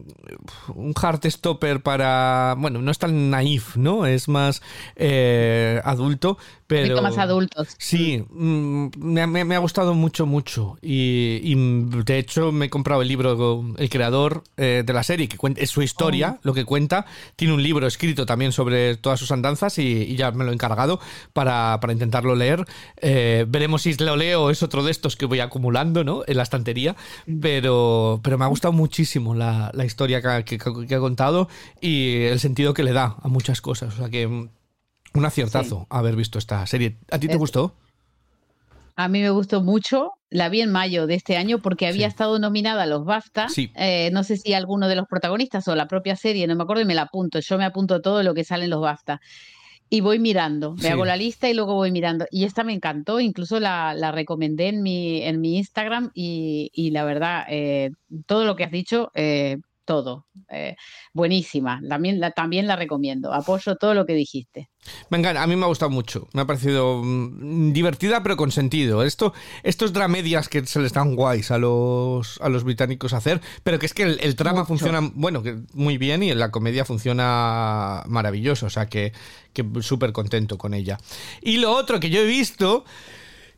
un stopper para. Bueno, no es tan naif, ¿no? Es más adulto. Un Pero, poquito más adultos. Sí, mm, me, ha- me- me ha gustado mucho, mucho. Y, y, mm, de hecho me he comprado el libro, el creador eh, de la serie, que cuenta, es su historia, lo que cuenta. Tiene un libro escrito también sobre todas sus andanzas y, y ya me lo he encargado para, para intentarlo leer. Eh, veremos si lo leo es otro de estos que voy acumulando, ¿no? En la estantería. Pero, pero me ha gustado muchísimo la, la historia que, que- que ha contado y el sentido que le da a muchas cosas. O sea que... un aciertazo haber visto esta serie. ¿A ti te Es- gustó? A mí me gustó mucho. La vi en mayo de este año porque había Sí. estado nominada a los BAFTA. Sí. Eh, no sé si alguno de los protagonistas o la propia serie, no me acuerdo y me la apunto. Yo me apunto todo lo que sale en los BAFTA. Y voy mirando, me hago la lista y luego voy mirando. Y esta me encantó, incluso la, la recomendé en mi, en mi Instagram y, y la verdad, eh, todo lo que has dicho, eh, todo. eh, buenísima. También la, también la recomiendo. Apoyo todo lo que dijiste. Venga, a mí me ha gustado mucho. Me ha parecido mm, divertida, pero con sentido. Esto, estos dramedias que se les dan guays a los, a los británicos hacer, pero que es que el, el trama Mucho. funciona, bueno, que muy bien y la comedia funciona maravilloso. O sea que, que súper contento con ella. Y lo otro que yo he visto.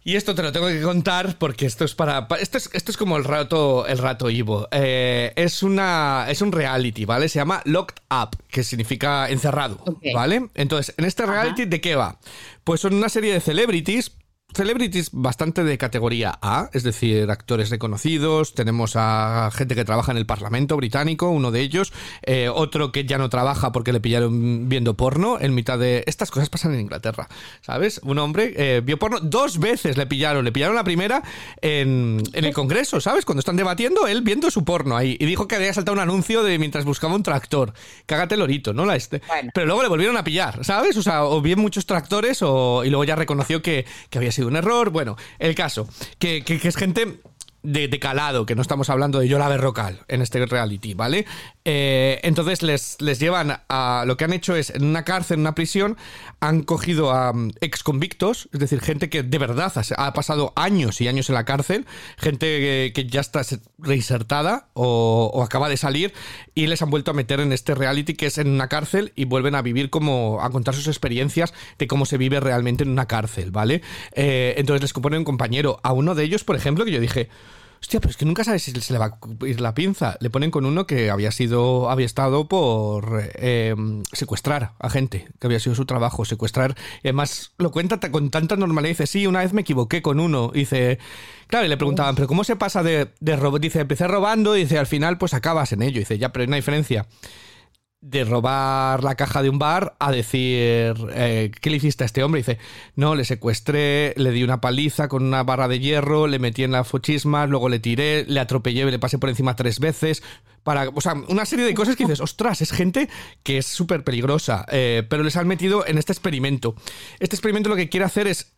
Y esto te lo tengo que contar porque esto es para. pa- Esto es, esto es como el rato, el rato Ivo. Eh, es una. Es un reality, ¿vale? Se llama Locked Up, que significa encerrado. ¿Vale? Entonces, en este reality, ¿de qué va? Pues son una serie de celebrities. Celebrities bastante de categoría A, es decir, actores reconocidos. Tenemos a gente que trabaja en el Parlamento británico, uno de ellos. eh, otro que ya no trabaja porque le pillaron viendo porno en mitad de. Estas cosas pasan en Inglaterra, ¿sabes? Un hombre eh, vio porno dos veces le pillaron. Le pillaron la primera en, en el Congreso, ¿sabes? Cuando están debatiendo, él viendo su porno ahí. Y dijo que había saltado un anuncio de mientras buscaba un tractor. Cágate lorito, ¿no? La este. Bueno. Pero luego le volvieron a pillar, ¿sabes? O sea, o bien muchos tractores o, y luego ya reconoció que, que había sido un error. Bueno, el caso, que, que- es gente de, calado, que no estamos hablando de Yola Berrocal en este reality, ¿vale? Eh, entonces les, les llevan a... Lo que han hecho es, en una cárcel, en una prisión, han cogido a mm, exconvictos, es decir, gente que de verdad ha, pasado años y años en la cárcel, gente que, ya está se- reinsertada o, o acaba de salir y les han vuelto a meter en este reality que es en una cárcel y vuelven a vivir como... a contar sus experiencias de cómo se vive realmente en una cárcel, ¿vale? Eh, entonces les componen un compañero. A uno de ellos, por ejemplo, que yo dije... Hostia, pero es que nunca sabes si se le va a ir la pinza. Le ponen con uno que había sido, había estado por eh, secuestrar a gente, que había sido su trabajo, secuestrar. Y además lo cuenta ta- con tanta normalidad. Dice, sí, una vez me equivoqué con uno. Dice, claro, y le preguntaban, pero ¿cómo se pasa de, de robo? Dice, empecé robando y dice, al final pues acabas en ello. Dice, ya, pero hay una diferencia de robar la caja de un bar a decir, eh, ¿qué le hiciste a este hombre? Dice, no, le secuestré, le di una paliza con una barra de hierro, le metí en la fochisma, luego le tiré, le atropellé, le pasé por encima tres veces. Para, o sea, una serie de cosas que dices, ostras, es gente que es súper peligrosa, eh, pero les han metido en este experimento. Este experimento lo que quiere hacer es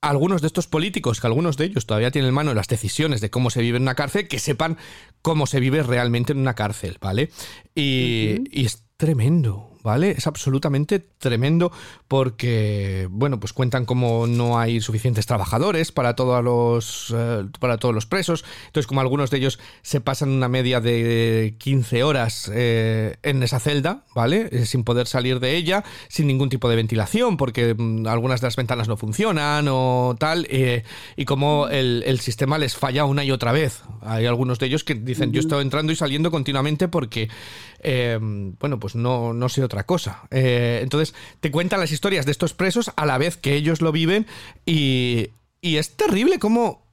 algunos de estos políticos, que algunos de ellos todavía tienen en mano las decisiones de cómo se vive en una cárcel, que sepan cómo se vive realmente en una cárcel, ¿vale? Y, y es tremendo, ¿vale? Es absolutamente tremendo porque, bueno, pues cuentan como no hay suficientes trabajadores para todos los, eh, para todos los presos. Entonces, como algunos de ellos se pasan una media de 15 horas eh, en esa celda, ¿vale? Eh, sin poder salir de ella, sin ningún tipo de ventilación, porque mm, algunas de las ventanas no funcionan o tal, eh, y como el, el sistema les falla una y otra vez. Hay algunos de ellos que dicen, yo estoy entrando y saliendo continuamente porque, bueno, pues no, no sé otra cosa. Entonces, te cuentan las historias de estos presos a la vez que ellos lo viven y, y es terrible cómo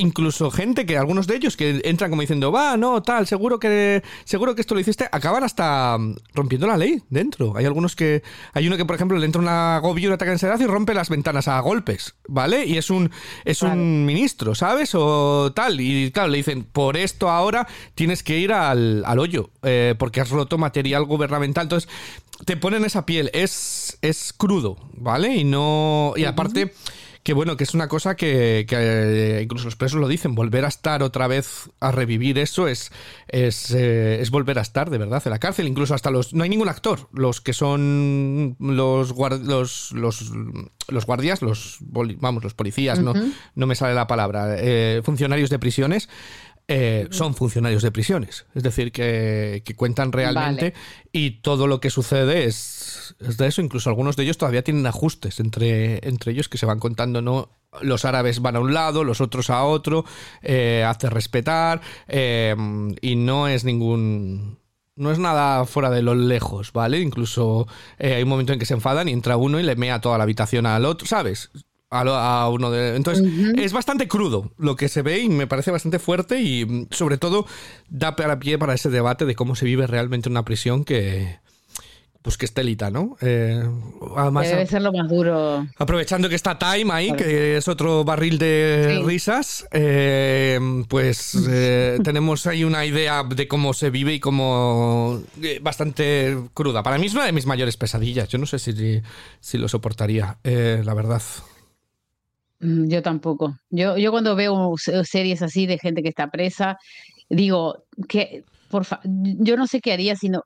incluso gente que algunos de ellos que entran como diciendo va no tal seguro que seguro que esto lo hiciste acaban hasta mm, rompiendo la ley dentro. Hay algunos que hay uno que por ejemplo le entra un agobio un ataque de ansiedad y rompe las ventanas a golpes vale y es un es un ministro sabes o tal y claro le dicen por esto ahora tienes que ir al, al hoyo eh, porque has roto material gubernamental entonces te ponen esa piel es es crudo vale y no y aparte que bueno, que es una cosa que, que, eh, incluso los presos lo dicen, volver a estar otra vez a revivir eso es, es, eh, es volver a estar de verdad en la cárcel. Incluso hasta los... No hay ningún actor. Los que son los, guar- los, los, los guardias, los vamos, los policías, no, no me sale la palabra, eh, funcionarios de prisiones. Eh, son funcionarios de prisiones, es decir, que, que cuentan realmente y todo lo que sucede es, es de eso. Incluso algunos de ellos todavía tienen ajustes entre, entre ellos que se van contando, ¿no? Los árabes van a un lado, los otros a otro, eh, hace respetar eh, y no es ningún... No es nada fuera de lo lejos, ¿vale? Incluso hay un momento en que se enfadan y entra uno y le mea toda la habitación al otro, ¿sabes? A, lo- a uno de. Entonces, es bastante crudo lo que se ve y me parece bastante fuerte y mm, sobre todo da para pie para ese debate de cómo se vive realmente en una prisión que. Pues que es telita, ¿no? Eh, además, Debe ser lo más duro. Aprovechando que está Time ahí, que es otro barril de Sí. risas, eh, pues eh, tenemos ahí una idea de cómo se vive y cómo bastante cruda. Para mí es una de mis mayores pesadillas. Yo no sé si, si lo soportaría, eh, la verdad. Mm, Yo tampoco. Yo, yo cuando veo se- series así de gente que está presa, digo que por fa- yo no sé qué haría si no,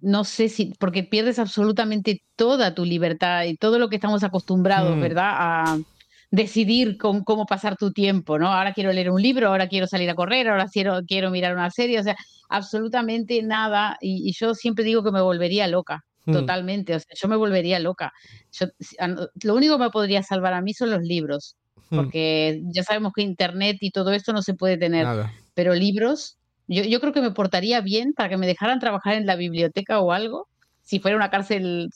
no sé si, porque pierdes absolutamente toda tu libertad y todo lo que estamos acostumbrados, Mm. ¿verdad? A decidir con cómo pasar tu tiempo, ¿no? Ahora quiero leer un libro, ahora quiero salir a correr, ahora quiero, quiero mirar una serie, o sea, absolutamente nada. Y, y yo siempre digo que me volvería loca. Mm. Totalmente, o sea, yo me volvería loca. Yo- lo único que me podría salvar a mí son los libros, Mm. porque ya sabemos que internet y todo esto no se puede tener, Nada. pero libros, yo, yo creo que me portaría bien para que me dejaran trabajar en la biblioteca o algo, si fuera una cárcel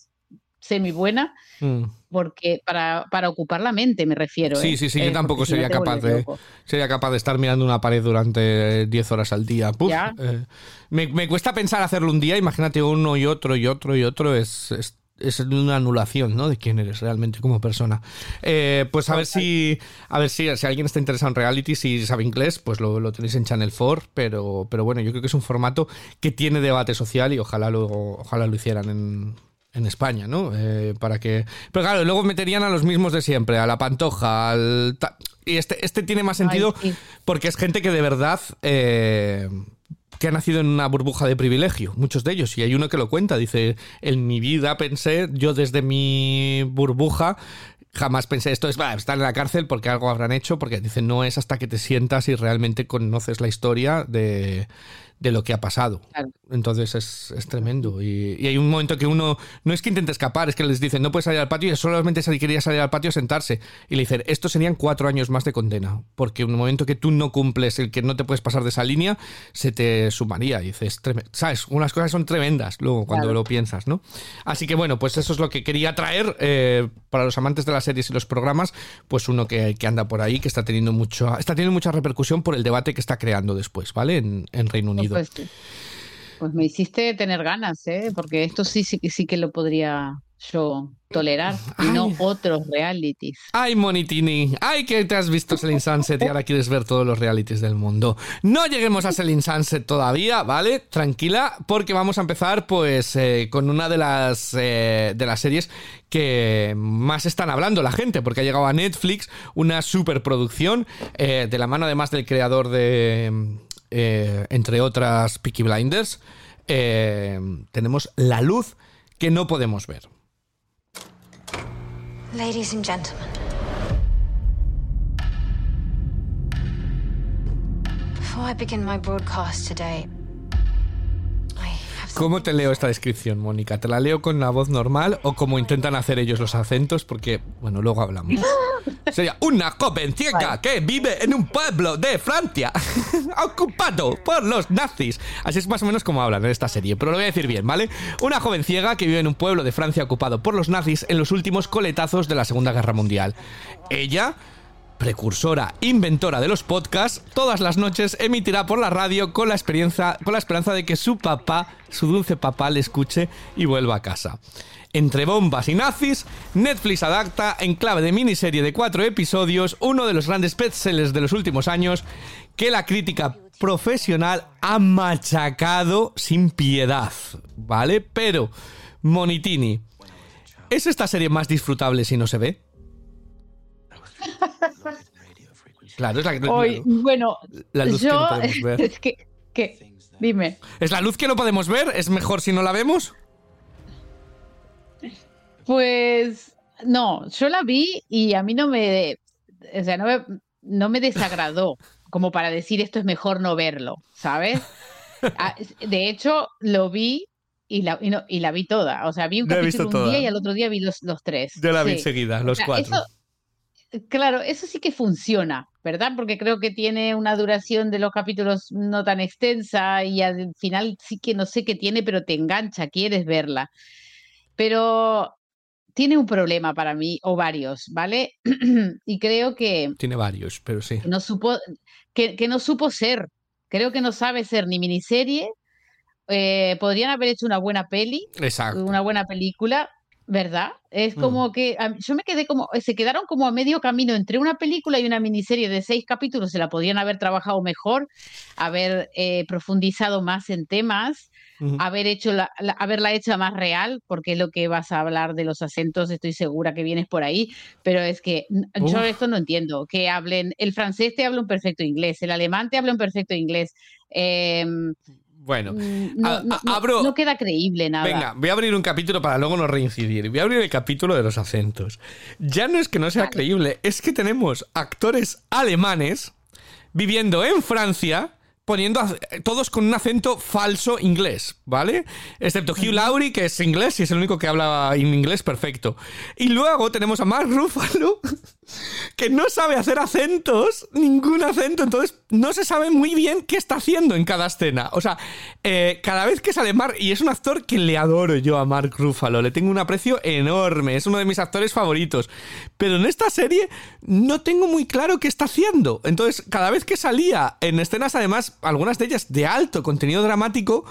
semi buena, Mm. porque para, para ocupar la mente me refiero. Sí, ¿eh? sí, sí, Eh, yo tampoco si no sería capaz de, loco. sería capaz de estar mirando una pared durante 10 horas al día. Puf, eh, me, me cuesta pensar hacerlo un día, imagínate uno y otro y otro y otro, es, es, es una anulación ¿no? de quién eres realmente como persona. Eh, pues a ver si a ver si, si alguien está interesado en reality, si sabe inglés, pues lo, lo tenéis en Channel 4, pero, pero bueno, yo creo que es un formato que tiene debate social y ojalá luego, ojalá lo hicieran en, en España, ¿no? Eh, para que. Pero claro, luego meterían a los mismos de siempre, a la pantoja, al. ta- Y este, este tiene más Ay, sentido sí. porque es gente que de verdad. eh, que ha nacido en una burbuja de privilegio, muchos de ellos, y hay uno que lo cuenta, dice, en mi vida pensé, yo desde mi burbuja, jamás pensé esto es, va, están en la cárcel porque algo habrán hecho, porque dice, no es hasta que te sientas y realmente conoces la historia de, de lo que ha pasado. Claro. Entonces es, es tremendo. Y, y hay un momento que uno no es que intente escapar, es que les dicen no puedes salir al patio y solamente quería salir al patio a sentarse. Y le dicen, estos serían cuatro años más de condena. Porque en un momento que tú no cumples el que no te puedes pasar de esa línea, se te sumaría. Y dices, ¿sabes? Unas cosas son tremendas luego cuando Claro. lo piensas, ¿no? Así que bueno, pues eso es lo que quería traer eh, para los amantes de las series y los programas, pues uno que, que anda por ahí, que está teniendo mucho, está teniendo mucha repercusión por el debate que está creando después, ¿vale? En, en Reino Unido. Pues, pues me hiciste tener ganas, ¿eh? Porque esto sí, sí, que- sí que lo podría yo tolerar y no otros realities. Ay, Monitini, ay, que te has visto Selling Sunset y ahora quieres ver todos los realities del mundo. No lleguemos a Selling Sunset todavía, ¿vale? Tranquila, porque vamos a empezar, pues, eh, con una de las, eh, de las series que más están hablando la gente, porque ha llegado a Netflix una superproducción eh, de la mano, además, del creador de, eh, entre otras, Peaky Blinders. Eh, tenemos La Luz que no podemos ver. Ladies and gentlemen. Before I begin my broadcast today, ¿Cómo te leo esta descripción, Mónica? ¿Te la leo con la voz normal o como intentan hacer ellos los acentos? Porque, bueno, luego hablamos. Sería una joven ciega que vive en un pueblo de Francia ocupado por los nazis. Así es más o menos como hablan en esta serie, pero lo voy a decir bien, ¿vale? Una joven ciega que vive en un pueblo de Francia ocupado por los nazis en los últimos coletazos de la Segunda Guerra Mundial. Ella precursora, inventora de los podcasts, todas las noches emitirá por la radio con la experiencia, con la esperanza de que su papá, su dulce papá, le escuche y vuelva a casa. Entre bombas y nazis, Netflix adapta en clave de miniserie de cuatro episodios uno de los grandes bestsellers de los últimos años que la crítica profesional ha machacado sin piedad, ¿vale? Pero, Monitini, ¿es esta serie más disfrutable si no se ve? Claro, es la, Hoy, bueno, la luz que no podemos ver. es que, que- dime. ¿Es la luz que no podemos ver? ¿Es mejor si no la vemos? Pues no, yo la vi y a mí no me, o sea, no me, no me desagradó como para decir esto es mejor no verlo, ¿sabes? Ah, De hecho, lo vi y la, y no- y la vi toda. O sea, vi un capítulo toda. día y al otro día vi los, los tres. Yo la vi Sí. enseguida, los O sea, cuatro. eso- claro, eso sí que funciona, ¿verdad? Porque creo que tiene una duración de los capítulos no tan extensa y al final sí que no sé qué tiene, pero te engancha, quieres verla. Pero tiene un problema para mí, o varios, ¿vale? y creo que Tiene varios, pero sí. no supo, que, que no supo ser. Creo que no sabe ser ni miniserie. eh, podrían haber hecho una buena peli, Exacto. una buena película, ¿verdad? Es Mm. como que yo me quedé como, se quedaron como a medio camino entre una película y una miniserie de seis capítulos, se la podrían haber trabajado mejor, haber eh, profundizado más en temas, haber hecho la, la- haberla hecha más real, porque es lo que vas a hablar de los acentos, estoy segura que vienes por ahí, pero es que yo esto no entiendo, que hablen, el francés te habla un perfecto inglés, el alemán te habla un perfecto inglés. em, Bueno, Mm, no, a- abro- no queda creíble nada. venga, voy a abrir un capítulo para luego no reincidir. Voy a abrir el capítulo de los acentos. Ya no es que no sea Vale. creíble, es que tenemos actores alemanes viviendo en Francia poniendo todos con un acento falso inglés, ¿vale? Excepto Hugh Laurie, que es inglés y es el único que habla en inglés perfecto. Y luego tenemos a Mark Ruffalo, que no sabe hacer acentos, ningún acento, entonces no se sabe muy bien qué está haciendo en cada escena. O sea, eh, cada vez que sale Mark, y es un actor que le adoro yo a Mark Ruffalo, le tengo un aprecio enorme, es uno de mis actores favoritos, pero en esta serie no tengo muy claro qué está haciendo. Entonces, cada vez que salía en escenas, además, algunas de ellas de alto contenido dramático,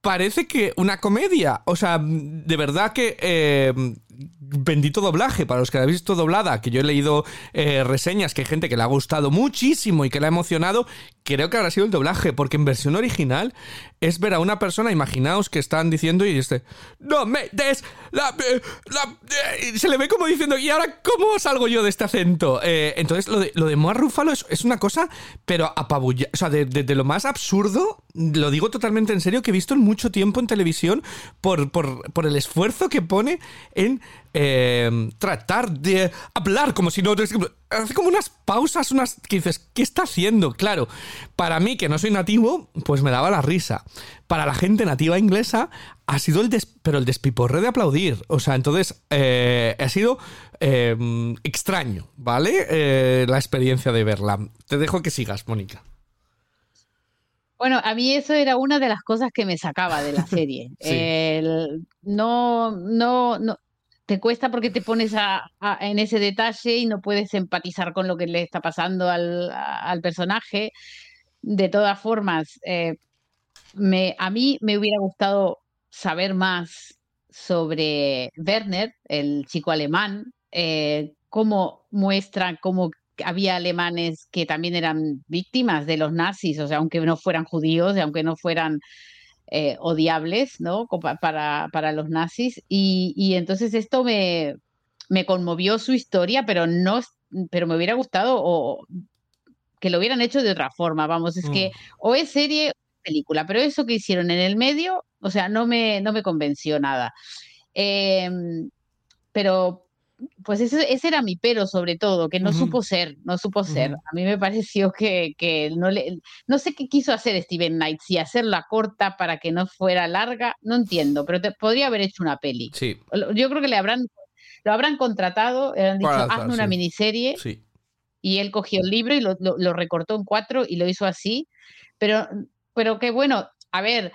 parece que una comedia. O sea, de verdad que eh, bendito doblaje para los que la habéis visto doblada, que yo he leído eh, reseñas que hay gente que le ha gustado muchísimo y que le ha emocionado, creo que habrá sido el doblaje, porque en versión original es ver a una persona, imaginaos que están diciendo y dice, no me des la... eh, la- eh", se le ve como diciendo, ¿y ahora cómo salgo yo de este acento? Entonces lo de, lo de Mark Ruffalo es, es una cosa, pero apabulla, o sea, de lo más absurdo lo digo totalmente en serio, que he visto en mucho tiempo en televisión por, por, por el esfuerzo que pone en eh, tratar de hablar como si no... Hace como unas pausas, unas... que dices, ¿qué está haciendo? Claro, para mí, que no soy nativo, pues me daba la risa. Para la gente nativa inglesa ha sido el... Des, pero el despiporre de aplaudir. O sea, entonces eh, ha sido eh, extraño, ¿vale? La experiencia de verla. Te dejo que sigas, Mónica. Bueno, a mí eso era una de las cosas que me sacaba de la serie. Sí. El- no, no, no, te cuesta porque te pones a- en ese detalle y no puedes empatizar con lo que le está pasando al, personaje. De todas formas, eh, a mí me hubiera gustado saber más sobre Werner, el chico alemán, eh, cómo muestra cómo había alemanes que también eran víctimas de los nazis, o sea, aunque no fueran judíos aunque no fueran eh, odiables, ¿no? Para, para los nazis. Y, y entonces esto me, me conmovió su historia, pero no, pero me hubiera gustado o, que lo hubieran hecho de otra forma. Vamos, es que o es serie o película, pero eso que hicieron en el medio, o sea, no me, no me convenció nada. Eh, pero pues ese, ese era mi pero sobre todo, que no supo ser, no supo ser. A mí me pareció que, que no le, no sé qué quiso hacer Steven Knight, si hacerla corta para que no fuera larga, no entiendo, pero te, podría haber hecho una peli. Sí, Yo creo que le habrán, lo habrán contratado, le han dicho, Para hazme una sí. miniserie, sí. y él cogió el libro y lo, lo- lo recortó en cuatro y lo hizo así. Pero, pero que bueno, a ver,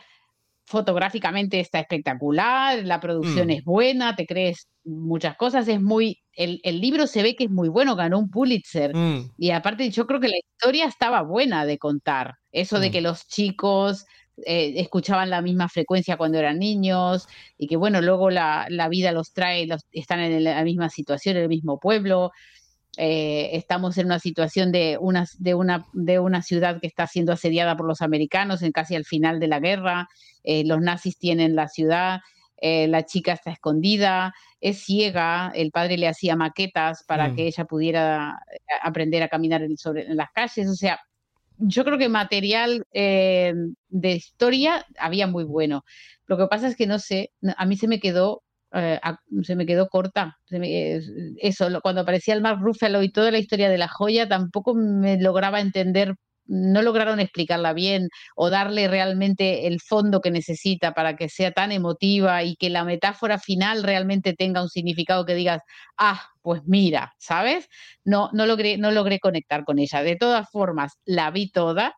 fotográficamente está espectacular, la producción Mm. es buena, te crees muchas cosas, es muy, el, el libro se ve que es muy bueno, ganó un Pulitzer. Mm, Y aparte, yo creo que la historia estaba buena de contar. Eso de Mm. que los chicos eh, escuchaban la misma frecuencia cuando eran niños y que, bueno, luego la, la vida los trae, los, están en la misma situación, en el mismo pueblo. Eh, estamos en una situación de una, de, una, de una ciudad que está siendo asediada por los americanos en casi al final de la guerra. Eh, los nazis tienen la ciudad. Eh, la chica está escondida, es ciega, el padre le hacía maquetas para Mm. que ella pudiera eh, aprender a caminar en, sobre, en las calles, o sea, yo creo que material eh, de historia había muy bueno. Lo que pasa es que no sé, a mí se me quedó, eh, a- se me quedó corta. Se me- es- eso, lo- cuando aparecía el Mark Ruffalo y toda la historia de la joya, tampoco me lograba entender, no lograron explicarla bien o darle realmente el fondo que necesita para que sea tan emotiva y que la metáfora final realmente tenga un significado que digas, ah, pues mira, ¿sabes? no, no, logré, no logré conectar con ella. De todas formas, la vi toda.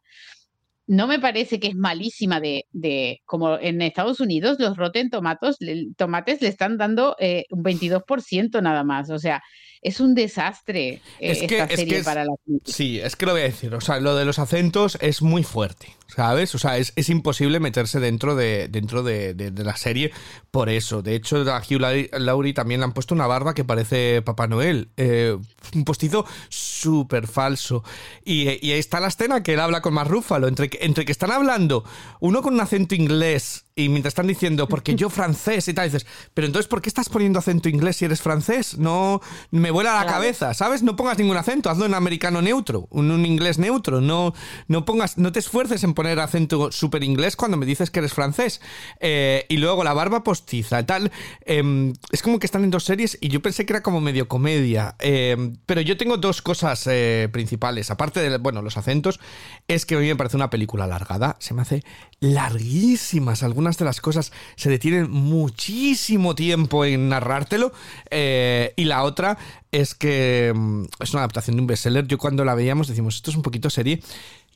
No me parece que es malísima de, de como en Estados Unidos, los Rotten Tomatos, le- tomates le están dando eh, un 22% nada más. O sea, es un desastre eh, Es que- esta es que serie es- para la Sí, es que lo voy a decir. O sea, lo de los acentos es muy fuerte, ¿sabes? O sea, es, es imposible meterse dentro de dentro de, de- de la serie por eso. De hecho, a Hugh Laurie, también le han puesto una barba que parece Papá Noel. Eh, un postizo súper falso. Y, y ahí está la escena que él habla con Mark Ruffalo. Entre entre que están hablando uno con un acento inglés y mientras están diciendo, porque yo francés y tal, dices, pero entonces, ¿por qué estás poniendo acento inglés si eres francés? No, me vuela la cabeza, ¿sabes? No pongas ningún acento, hazlo en americano neutro, un, un inglés neutro, no, no pongas, no te esfuerces en poner acento súper inglés cuando me dices que eres francés. Eh, y luego la barba postiza, tal, em, es como que están en dos series y yo pensé que era como medio comedia, em, pero yo tengo dos cosas eh, principales, aparte de, bueno, los acentos, es que a mí me parece una película alargada, se me hace larguísimas, algunas de las cosas se detienen muchísimo tiempo en narrártelo, eh, y la otra es que mm, es una adaptación de un bestseller, yo cuando la veíamos decimos, esto es un poquito serie,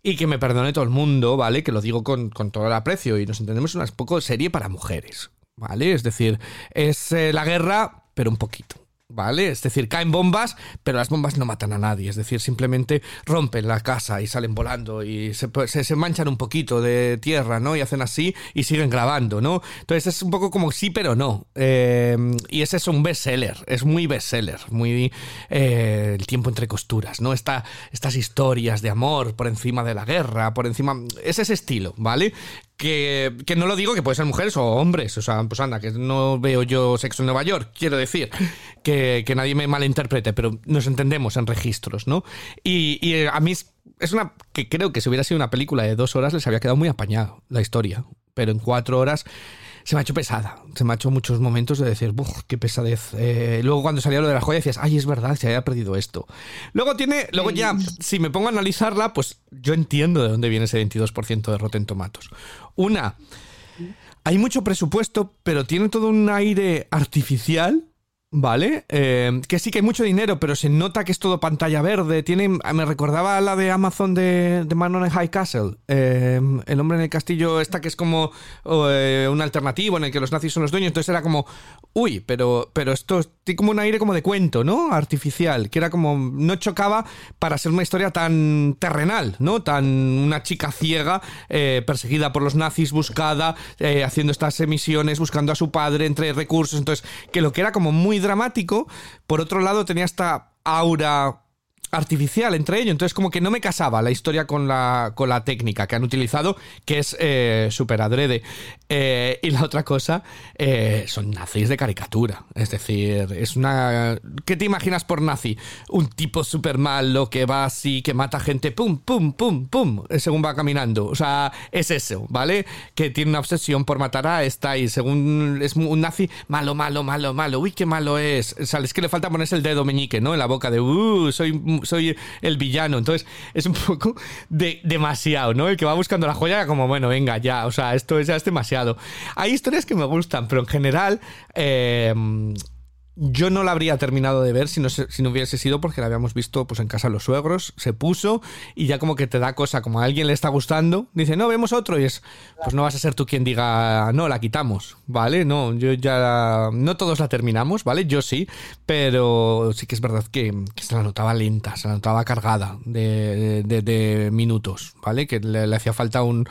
y que me perdone todo el mundo, ¿vale? Que lo digo con, con todo el aprecio y nos entendemos, una poco serie para mujeres, ¿vale? Es decir, es eh, la guerra, pero un poquito. ¿Vale? Es decir, caen bombas, pero las bombas no matan a nadie. Es decir, simplemente rompen la casa y salen volando y se, manchan un poquito de tierra, ¿no? Y hacen así y siguen grabando, ¿no? Entonces es un poco como sí, pero no. Eh, y ese es un bestseller, es muy bestseller, muy eh, el tiempo entre costuras, ¿no? Esta, estas historias de amor por encima de la guerra, por encima. Es ese estilo, ¿vale? Que, que no lo digo que puede ser mujeres o hombres, o sea, pues anda, que no veo yo sexo en Nueva York, quiero decir, que, que nadie me malinterprete, pero nos entendemos en registros, ¿no? Y, y a mí es- es una que creo que si hubiera sido una película de dos horas les había quedado muy apañado la historia. Pero en cuatro horas se me ha hecho pesada. Se me ha hecho muchos momentos de decir, ¡buf! ¡Qué pesadez! Eh, luego cuando salía lo de la joya decías, ¡ay, es verdad! Se había perdido esto. Luego tiene, luego ya, si me pongo a analizarla, pues yo entiendo de dónde viene ese 22% de Rotten Tomatoes. Una, hay mucho presupuesto, pero tiene todo un aire artificial. ¿Vale? Eh, que sí que hay mucho dinero, pero se nota que es todo pantalla verde. Tiene, me recordaba la de Amazon de, de High Castle. Eh, el hombre en el castillo, esta que es como eh, un alternativo en el que los nazis son los dueños. Entonces era como, uy, pero, pero esto tiene como un aire como de cuento, ¿no? Artificial, que era como, no chocaba para ser una historia tan terrenal, ¿no? Tan una chica ciega, eh, perseguida por los nazis, buscada, haciendo estas emisiones, buscando a su padre entre recursos. Entonces, que lo que era como muy dramático, por otro lado tenía esta aura artificial entre ellos, entonces como que no me casaba la historia con la, con la técnica que han utilizado, que es eh, súper adrede. Eh, y la otra cosa eh, son nazis de caricatura, es decir, es una... ¿Qué te imaginas por nazi? Un tipo súper malo que va así, que mata gente, pum, pum, pum, pum, según va caminando. O sea, es eso, ¿vale? Que tiene una obsesión por matar a esta y según es un nazi malo, malo, malo, malo, uy, qué malo es. O sea, es que le falta ponerse el dedo meñique, ¿no? En la boca de, uh, soy, soy el villano. Entonces, es un poco de demasiado, ¿no? El que va buscando la joya, como, bueno, venga, ya, o sea, esto ya es demasiado. Hay historias que me gustan, pero en general. eh, yo no la habría terminado de ver si no, si no hubiese sido porque la habíamos visto pues en casa de los suegros, se puso y ya como que te da cosa, como a alguien le está gustando, dice, no, vemos otro y es, pues no vas a ser tú quien diga, no, la quitamos, ¿vale? No, yo ya, no todos la terminamos, ¿vale? Yo sí, pero sí que es verdad que, se la notaba lenta, se la notaba cargada de, de- de minutos, ¿vale? Que le hacía falta un,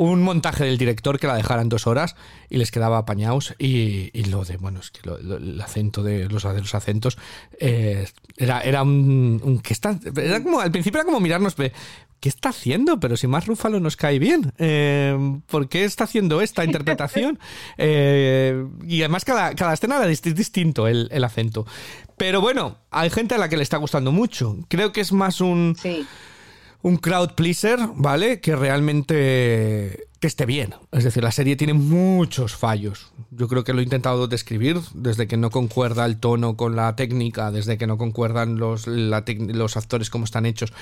un montaje del director que la dejara en dos horas y les quedaba apañados y, y lo de, bueno, es que lo- lo- el acento de los, de los acentos eh, era, era un, un que está, era como, al principio era como mirarnos, ¿qué está haciendo? Pero si más Rúfalo nos cae bien, eh, ¿por qué está haciendo esta interpretación? Eh, y además cada, cada escena dist- distinto el, el acento. Pero bueno, hay gente a la que le está gustando mucho. Creo que es más un Sí. Un crowd pleaser, ¿vale? Que realmente que esté bien. Es decir, la serie tiene muchos fallos. Yo creo que lo he intentado describir, desde que no concuerda el tono con la técnica, desde que no concuerdan los, la los actores como están hechos.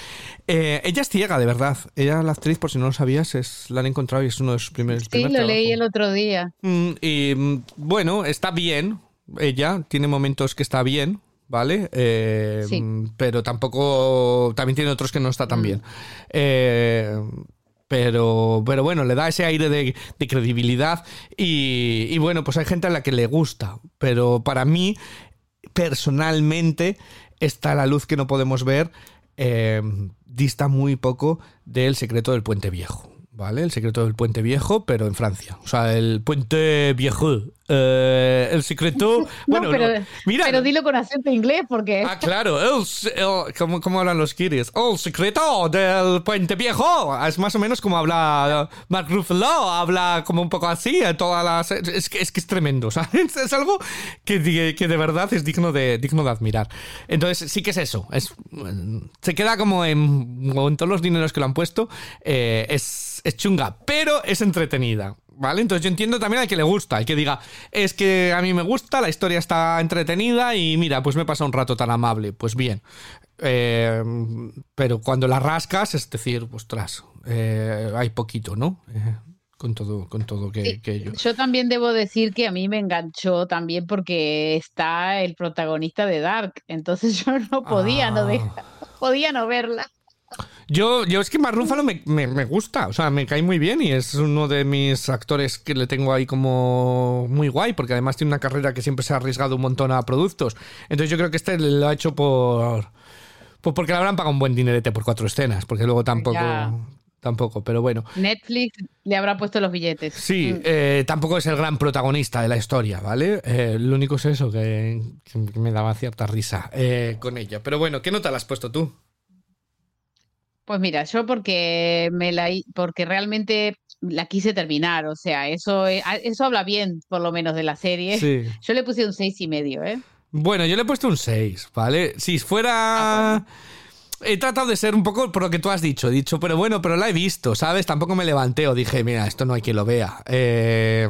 Eh, ella es ciega, de verdad. Ella, la actriz, por si no lo sabías, es, la han encontrado y es uno de sus primeros Sí, primer lo leí el otro día. Mm, y mm, bueno, está bien. Ella tiene momentos que está bien, ¿vale? Eh, Sí. mm, Pero tampoco. También tiene otros que no está tan bien. Eh, pero, pero bueno, le da ese aire de, de credibilidad. Y, y bueno, pues hay gente a la que le gusta. Pero para mí, personalmente, está la luz que no podemos ver. eh, dista muy poco del secreto del puente viejo. ¿Vale? El secreto del puente viejo, pero en Francia. O sea, el puente viejo. Eh, el secreto. Bueno, no, pero, no. mira. pero dilo con acento inglés porque Ah, claro, el, el- ¿cómo, cómo hablan los kiris? El secreto del puente viejo. Es más o menos como habla Mark Ruffalo, habla como un poco así. en Todas las, es, que, es que es tremendo, ¿sabes? Es algo que, que de verdad es digno de, digno de admirar. Entonces, sí que es eso. Es, se queda como en, como en todos los dineros que lo han puesto. eh, es, es chunga, pero es entretenida. ¿Vale? Entonces yo entiendo también al que le gusta, al que diga, es que a mí me gusta, la historia está entretenida y mira, pues me pasa un rato tan amable. Pues bien. Eh, pero cuando la rascas, es decir, ostras, eh, hay poquito, ¿no? Eh, con todo, con todo que, Sí, que ello. yo también debo decir que a mí me enganchó también porque está el protagonista de Dark, entonces yo no podía no Ah. dejar, podía no verla. Yo, yo es que Mark Ruffalo me, me- me gusta, o sea, me cae muy bien y es uno de mis actores que le tengo ahí como muy guay, porque además tiene una carrera que siempre se ha arriesgado un montón a productos. Entonces yo creo que este lo ha hecho por... Pues porque le habrán pagado un buen dinerete por cuatro escenas, porque luego tampoco... Ya. Tampoco, pero bueno. Netflix le habrá puesto los billetes. Sí, Mm. eh, tampoco es el gran protagonista de la historia, ¿vale? Eh, lo único es eso, que, que me daba cierta risa eh, con ella. Pero bueno, ¿qué nota le has puesto tú? Pues mira, yo porque me la porque realmente la quise terminar, o sea, eso eh, eso habla bien, por lo menos, de la serie. Sí. Yo le puse un seis y medio, ¿eh? Bueno, yo le he puesto un 6, ¿vale? Si fuera... Ah, he tratado de ser un poco por lo que tú has dicho. He dicho, pero bueno, pero la he visto, ¿sabes? Tampoco me levanté o dije, mira, esto no hay quien lo vea. Eh,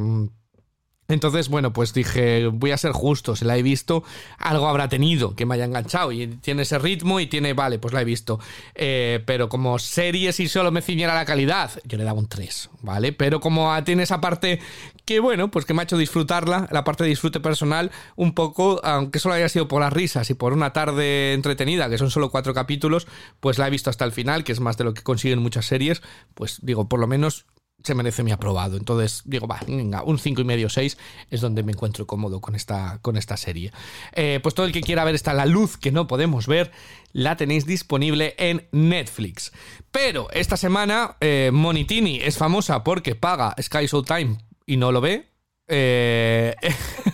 entonces, bueno, pues dije, voy a ser justo, se la he visto, algo habrá tenido que me haya enganchado y tiene ese ritmo y tiene, vale, pues la he visto. Eh, pero como serie, si solo me ciñera la calidad, yo le daba un 3, ¿vale? Pero como tiene esa parte que, bueno, pues que me ha hecho disfrutarla, la parte de disfrute personal, un poco, aunque solo haya sido por las risas y por una tarde entretenida, que son solo cuatro capítulos, pues la he visto hasta el final, que es más de lo que consiguen muchas series, pues digo, por lo menos se merece mi aprobado. Entonces digo, va, venga, un 5 y medio 6 es donde me encuentro cómodo con esta, con esta serie. Eh, pues todo el que quiera ver esta La Luz que no podemos ver, la tenéis disponible en Netflix. Pero esta semana eh, Monitini es famosa porque paga Sky Time y no lo ve. Eh,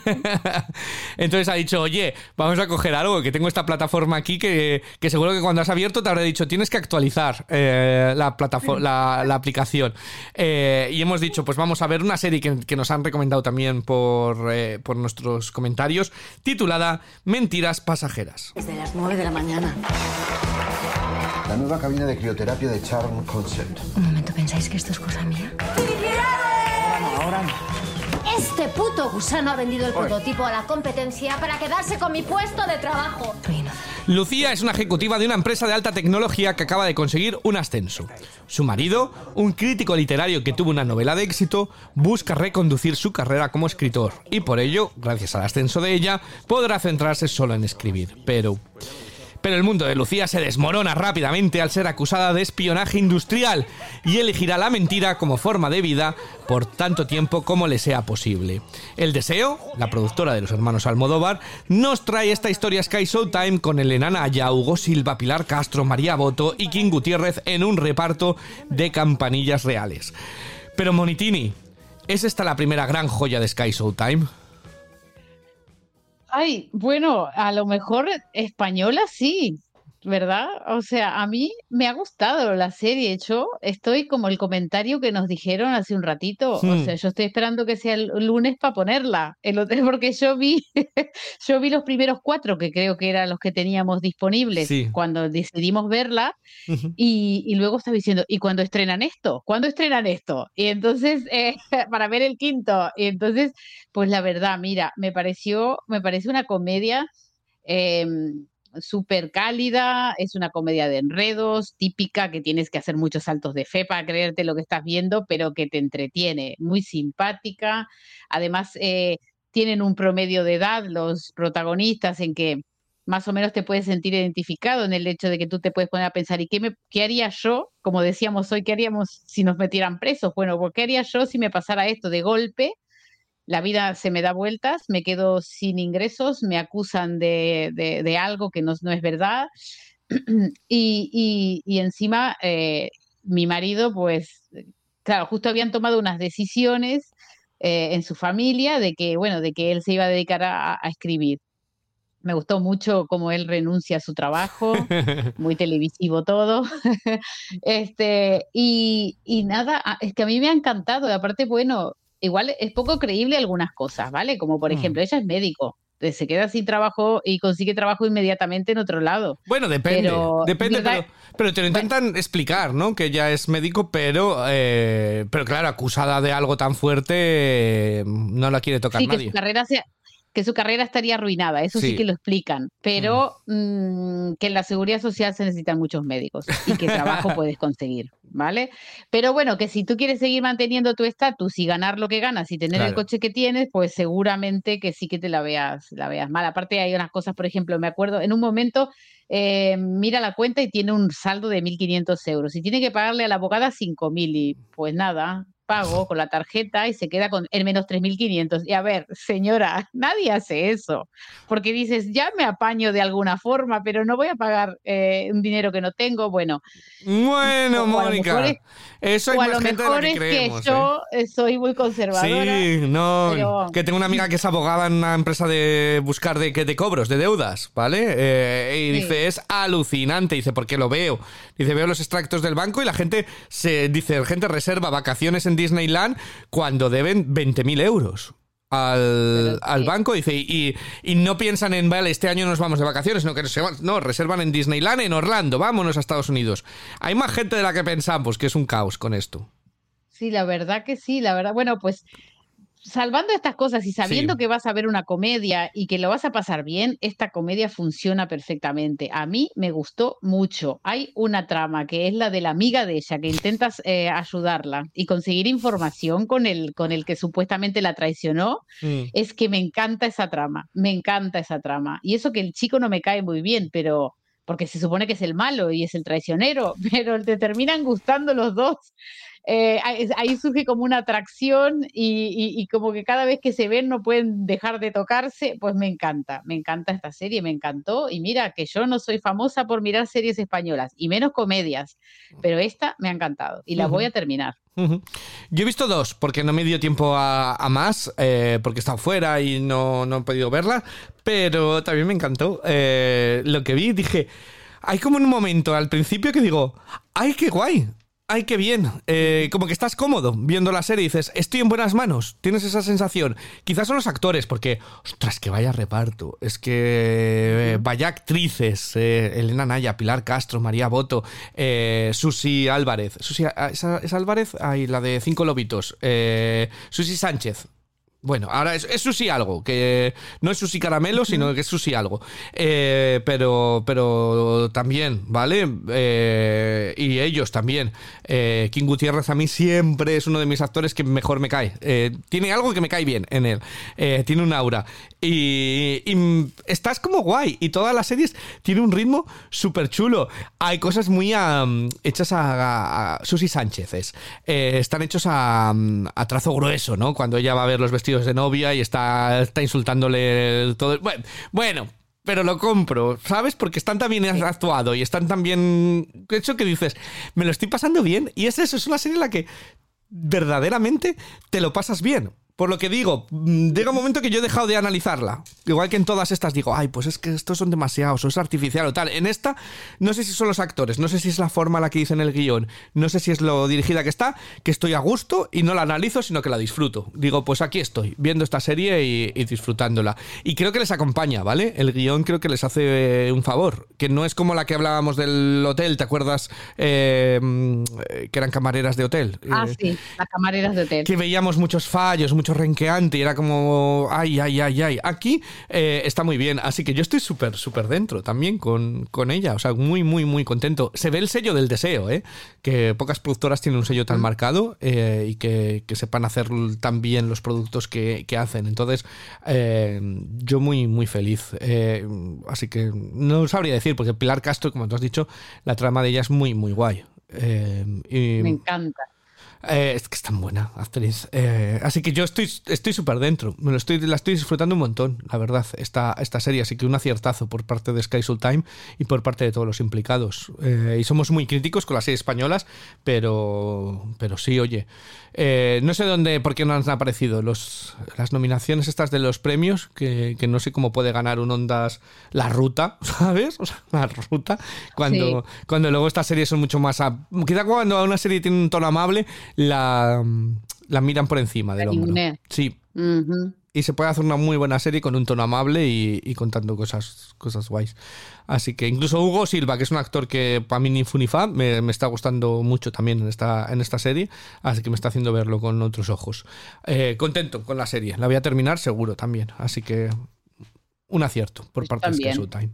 Entonces ha dicho, oye, vamos a coger algo, que tengo esta plataforma aquí que, que seguro que cuando has abierto te habrá dicho, tienes que actualizar eh, la, plataforma, la, la aplicación. Eh, y hemos dicho, pues vamos a ver una serie que, que nos han recomendado también por, eh, por nuestros comentarios, titulada Mentiras Pasajeras. Desde las 9 de la mañana. La nueva cabina de crioterapia de Charm Concept. Un momento, ¿pensáis que esto es cosa mía? Este puto gusano ha vendido el prototipo a la competencia para quedarse con mi puesto de trabajo. Lucía es una ejecutiva de una empresa de alta tecnología que acaba de conseguir un ascenso. Su marido, un crítico literario que tuvo una novela de éxito, busca reconducir su carrera como escritor y por ello, gracias al ascenso de ella, podrá centrarse solo en escribir. Pero... Pero el mundo de Lucía se desmorona rápidamente al ser acusada de espionaje industrial y elegirá la mentira como forma de vida por tanto tiempo como le sea posible. El Deseo, la productora de los hermanos Almodóvar, nos trae esta historia Sky Showtime con Elena Naya, Hugo Silva, Pilar Castro, María Boto y King Gutiérrez en un reparto de campanillas reales. Pero Monitini, ¿es esta la primera gran joya de Sky Showtime? Ay, bueno, a lo mejor española sí, ¿verdad? O sea, a mí me ha gustado la serie. Hecho, estoy como el comentario que nos dijeron hace un ratito. O Hmm. sea, yo estoy esperando que sea el lunes para ponerla. El otro, porque yo vi, yo vi los primeros cuatro, que creo que eran los que teníamos disponibles Sí. cuando decidimos verla. Y, y luego estaba diciendo, ¿y cuándo estrenan esto? ¿Cuándo estrenan esto? Y entonces, eh, para ver el quinto. Y entonces, pues la verdad, mira, me pareció, me parece una comedia em, súper cálida, es una comedia de enredos, típica, que tienes que hacer muchos saltos de fe para creerte lo que estás viendo, pero que te entretiene, muy simpática. Además, eh, tienen un promedio de edad los protagonistas en que más o menos te puedes sentir identificado en el hecho de que tú te puedes poner a pensar, ¿y qué, me, qué haría yo? Como decíamos hoy, ¿qué haríamos si nos metieran presos? Bueno, ¿qué haría yo si me pasara esto de golpe? La vida se me da vueltas, me quedo sin ingresos, me acusan de, de- de algo que no, no es verdad. Y, y- y encima, eh, mi marido, pues, claro, justo habían tomado unas decisiones eh, en su familia de que, bueno, de que él se iba a dedicar a, a escribir. Me gustó mucho cómo él renuncia a su trabajo, muy televisivo todo. Este, y, y nada, a- es que a mí me ha encantado. Y aparte, bueno, igual es poco creíble algunas cosas, ¿vale? Como por Mm. ejemplo, ella es médico, se queda sin trabajo y consigue trabajo inmediatamente en otro lado. Bueno, depende, Pero, depende, pero, pero te lo intentan explicar, ¿no? Que ella es médico, pero, eh, pero claro, acusada de algo tan fuerte, eh, no la quiere tocar Sí, que nadie. su carrera sea- que su carrera estaría arruinada, eso sí, Sí. que lo explican, pero mm, que en la seguridad social se necesitan muchos médicos y que trabajo puedes conseguir, ¿vale? Pero bueno, que si tú quieres seguir manteniendo tu estatus y ganar lo que ganas y tener el coche que tienes, pues seguramente que sí que te la veas, la veas mal. Aparte hay unas cosas, por ejemplo, me acuerdo, en un momento eh, mira la cuenta y tiene un saldo de 1.500 euros y tiene que pagarle a la abogada 5.000 y pues nada, pago con la tarjeta y se queda con el menos 3.500. Y a ver, señora, nadie hace eso, porque dices, ya me apaño de alguna forma, pero no voy a pagar eh, un dinero que no tengo. Bueno, Bueno, o Mónica, es- eso hay o a más lo mejor que es creemos. que ¿eh? yo eh, soy muy conservadora. Sí, no, pero- que tengo una amiga que es abogada en una empresa de buscar de, que- de cobros, de deudas, ¿vale? Eh, y Sí. dice, es alucinante, dice, porque lo veo. Dice, veo los extractos del banco y la gente se dice, la gente reserva vacaciones en Disneyland cuando deben 20.000 euros al, al banco dice y, y no piensan en, vale, este año nos vamos de vacaciones, sino que se van- no, reservan en Disneyland, en Orlando, vámonos a Estados Unidos. Hay más gente de la que pensamos, que es un caos con esto. Sí, la verdad que sí, la verdad. Bueno, pues salvando estas cosas y sabiendo Sí. que vas a ver una comedia y que lo vas a pasar bien, esta comedia funciona perfectamente. A mí me gustó mucho. Hay una trama que es la de la amiga de ella, que intentas eh, ayudarla y conseguir información con el, con el que supuestamente la traicionó. Es que me encanta esa trama, me encanta esa trama. Y eso que el chico no me cae muy bien, pero porque se supone que es el malo y es el traicionero, pero te terminan gustando los dos. Eh, ahí surge como una atracción y, y- y como que cada vez que se ven no pueden dejar de tocarse, pues me encanta, me encanta esta serie, me encantó. Y mira que yo no soy famosa por mirar series españolas y menos comedias, pero esta me ha encantado y la voy a terminar. Yo he visto dos, porque no me dio tiempo a, a más, eh, porque he estado fuera y no, no he podido verla, pero también me encantó. Eh, lo que vi, dije, hay como un momento al principio que digo, ¡ay, qué guay! ¡Ay, qué bien! Eh, como que estás cómodo viendo la serie y dices, estoy en buenas manos. Tienes esa sensación. Quizás son los actores, porque, ostras, que vaya reparto. Es que eh, vaya actrices. eh, Elena Naya, Pilar Castro, María Boto, Susi Álvarez. Susi, ah, ¿esa- ¿Es Álvarez? Ay, la de Cinco Lobitos. Susi Sánchez. Bueno, ahora es, es Susi algo, que no es Susi Caramelo, sino que es Susi algo. Eh, pero, pero también, ¿vale? Eh, y ellos también. Eh, King Gutiérrez a mí siempre es uno de mis actores que mejor me cae. Eh, tiene algo que me cae bien en él. Tiene un aura. Y, y, estás como guay. Y todas las series tiene un ritmo súper chulo. Hay cosas muy am, hechas a, a- Susi Sánchez. es. Están hechos a, a trazo grueso, ¿no? Cuando ella va a ver los vestidos de novia y está, está insultándole todo. Bueno, bueno, pero lo compro, ¿sabes? Porque están tan bien actuado y están tan bien hecho que dices, me lo estoy pasando bien. Y es eso, es una serie en la que verdaderamente te lo pasas bien. Por lo que digo, mm, llega un momento que yo he dejado de analizarla. Igual que en todas estas digo, ay, pues es que estos son demasiados, o es artificial o tal. En esta, no sé si son los actores, no sé si es la forma la que dicen el guion, no sé si es lo dirigida que está, que estoy a gusto y no la analizo, sino que la disfruto. Digo, pues aquí estoy, viendo esta serie y, y disfrutándola. Y creo que les acompaña, ¿vale? El guion creo que les hace eh, un favor, que no es como la que hablábamos del hotel, ¿te acuerdas? Eh, mm, eh, que eran camareras de hotel. Ah, Eh, sí, las camareras de hotel. que veíamos muchos fallos, mucho renqueante y era como, ay, ay, ay, ay. Aquí eh, está muy bien, así que yo estoy súper, súper dentro también con, con ella, o sea, muy, muy, muy contento. Se ve el sello del deseo, ¿eh? Que pocas productoras tienen un sello tan marcado eh, y que, que sepan hacer tan bien los productos que, que hacen. Entonces, eh, yo muy, muy feliz. Eh, así que no sabría decir, porque Pilar Castro, como tú has dicho, la trama de ella es muy, muy guay. Y- Me encanta. Eh, es que es tan buena actriz. Eh, así que yo estoy estoy súper dentro. Me lo estoy, la estoy disfrutando un montón, la verdad, esta, esta serie. Así que un aciertazo por parte de Sky Soul Time y por parte de todos los implicados. Eh, y somos muy críticos con las series españolas, pero, pero sí, oye. Eh, no sé dónde, por qué no han aparecido los, las nominaciones estas de los premios, que, que no sé cómo puede ganar un Ondas la ruta, ¿sabes? O sea, la ruta, cuando, Sí. cuando luego estas series son mucho más... a- quizá cuando una serie tiene un tono amable, la, la miran por encima del La hombro. Sí. Y se puede hacer una muy buena serie con un tono amable y, y contando cosas, cosas guays. Así que incluso Hugo Silva, que es un actor que para mí ni fu ni fa, me, me está gustando mucho también en esta, en esta serie, así que me está haciendo verlo con otros ojos. Eh, contento con la serie, la voy a terminar seguro también, así que un acierto por parte de también. Showtime.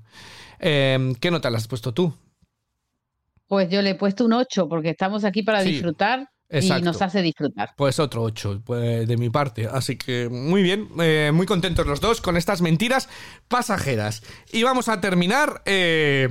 Eh, ¿Qué nota le has puesto tú? Pues yo le he puesto un 8 porque estamos aquí para Sí, disfrutar y nos hace disfrutar. Pues otro 8 de mi parte. Así que muy bien, eh, muy contentos los dos con estas mentiras pasajeras. Y vamos a terminar. eh,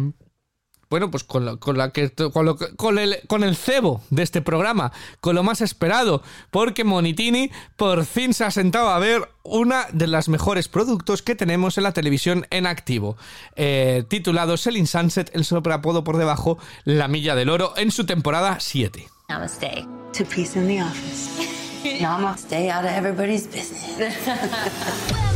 bueno, pues con, la- con la que con, lo que- con el, con el cebo de este programa, con lo más esperado, porque Monitini por fin se ha sentado a ver una de las mejores productos que tenemos en la televisión en activo, eh, titulado Selling Sunset, el sobreapodo por debajo, La Milla del Oro, en su temporada 7. Namaste. To peace in the office. Namaste out of everybody's business.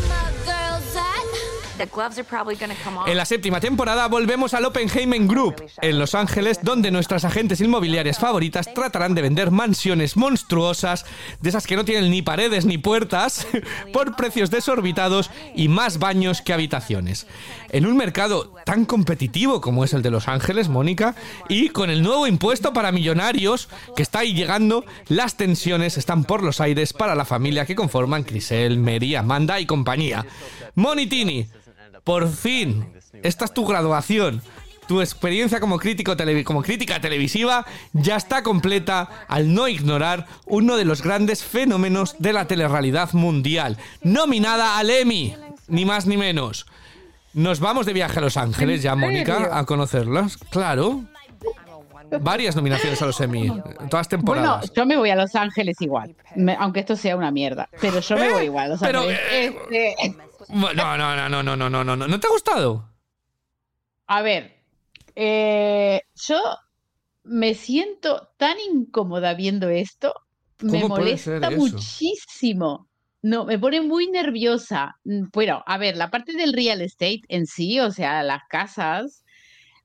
En la séptima temporada volvemos al Oppenheimer Group, en Los Ángeles, donde nuestras agentes inmobiliarias favoritas tratarán de vender mansiones monstruosas, de esas que no tienen ni paredes ni puertas, por precios desorbitados y más baños que habitaciones. En un mercado tan competitivo como es el de Los Ángeles, Mónica, y con el nuevo impuesto para millonarios que está ahí llegando, las tensiones están por los aires para la familia que conforman Crisel, Mary, Amanda y compañía. Monitini, por fin, esta es tu graduación. Tu experiencia como, crítico como crítica televisiva ya está completa al no ignorar uno de los grandes fenómenos de la telerrealidad mundial, nominada al Emmy, ni más ni menos. Nos vamos de viaje a Los Ángeles ya, ¿En Mónica, a conocerlas. Claro. Varias nominaciones a los Emmy, todas Bueno, temporadas. yo me voy a Los Ángeles igual, me- aunque esto sea una mierda, pero yo me ¿Eh? voy igual a Los Pero, Ángeles. eh, Este, pues, no, no, no, no, no, no, no, no. ¿No te ha gustado? A ver, eh, yo me siento tan incómoda viendo esto. Me molesta muchísimo. No, me pone muy nerviosa. Mm, bueno, a ver, la parte del real estate en sí, o sea, las casas,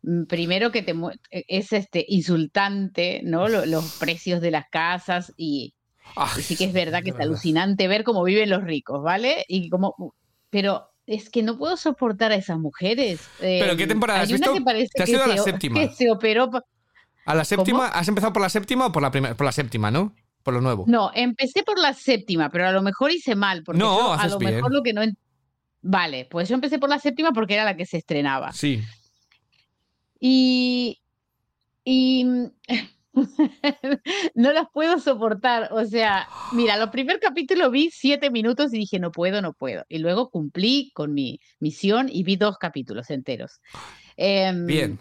mm, primero que te e-, es este insultante, ¿no? Los, los precios de las casas y, Ay, y, sí que es verdad que es verdad. alucinante ver cómo viven los ricos, ¿vale? Y como pero es que no puedo soportar a esas mujeres. ¿Pero qué Eh, temporada has visto? que Te has ido a la se séptima. que se operó. pa- ¿A la séptima? ¿Cómo? ¿Has empezado por la séptima o por la primera? Por la séptima, ¿no? Por lo nuevo. No, empecé por la séptima, pero a lo mejor hice mal, porque No, yo a haces lo bien. mejor lo que no... Vale, pues yo empecé por la séptima porque era la que se estrenaba. Sí. Y, y no las puedo soportar. O sea, mira, los primer capítulo vi siete minutos y dije, no puedo, no puedo. Y luego cumplí con mi misión y vi dos capítulos enteros. Em, Bien.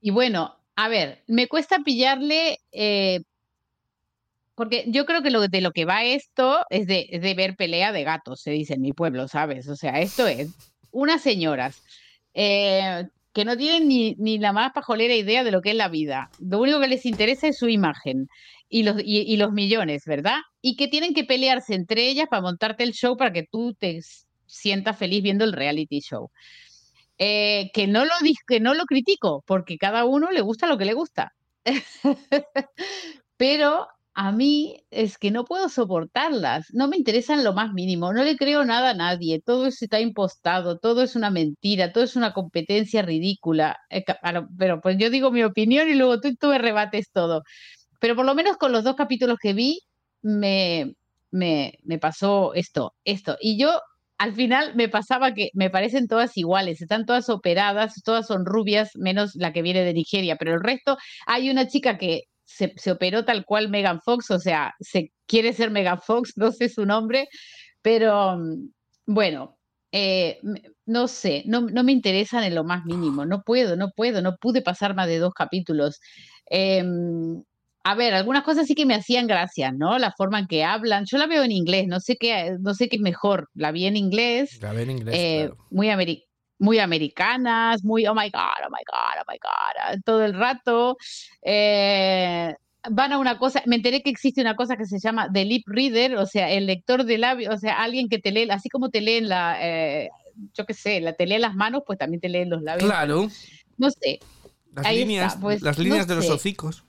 Y bueno, a ver, me cuesta pillarle, eh, porque yo creo que lo, de lo que va esto es de, es de ver pelea de gatos, se dice en mi pueblo, ¿sabes? O sea, esto es unas señoras eh, que no tienen ni, ni la más pajolera idea de lo que es la vida. Lo único que les interesa es su imagen y los, y, los millones, ¿verdad? Y que tienen que pelearse entre ellas para montarte el show para que tú te sientas feliz viendo el reality show. Eh, que, no lo, que no lo critico, porque cada uno le gusta lo que le gusta. Pero a mí es que no puedo soportarlas, no me interesan lo más mínimo, no le creo nada a nadie, todo está impostado, todo es una mentira, todo es una competencia ridícula. Eh, Pero pues yo digo mi opinión y luego tú, tú me rebates todo. Pero por lo menos con los dos capítulos que vi, me, me, me pasó esto, esto. Y yo al final me pasaba que me parecen todas iguales, están todas operadas, todas son rubias, menos la que viene de Nigeria, pero el resto, hay una chica que se, se operó tal cual Megan Fox, o sea, se quiere ser Megan Fox, no sé su nombre, pero mm, bueno, eh, no sé, no, no me interesan en lo más mínimo, no puedo, no puedo, no pude pasar más de dos capítulos. Em, a ver, algunas cosas sí que me hacían gracia, ¿no? La forma en que hablan. Yo la veo en inglés, no sé qué, no sé qué es mejor. La vi en inglés, La ve en inglés. eh, claro. muy, ameri- muy americanas, muy oh my god, oh my god, oh my god, todo el rato. Eh, van a una cosa, me enteré que existe una cosa que se llama the lip reader, o sea, el lector de labios, o sea, alguien que te lee, así como te leen la, eh, yo qué sé, la, te lee las manos, pues también te leen los labios. Claro. No sé, Las ahí está, líneas, pues, las no líneas de los hocicos.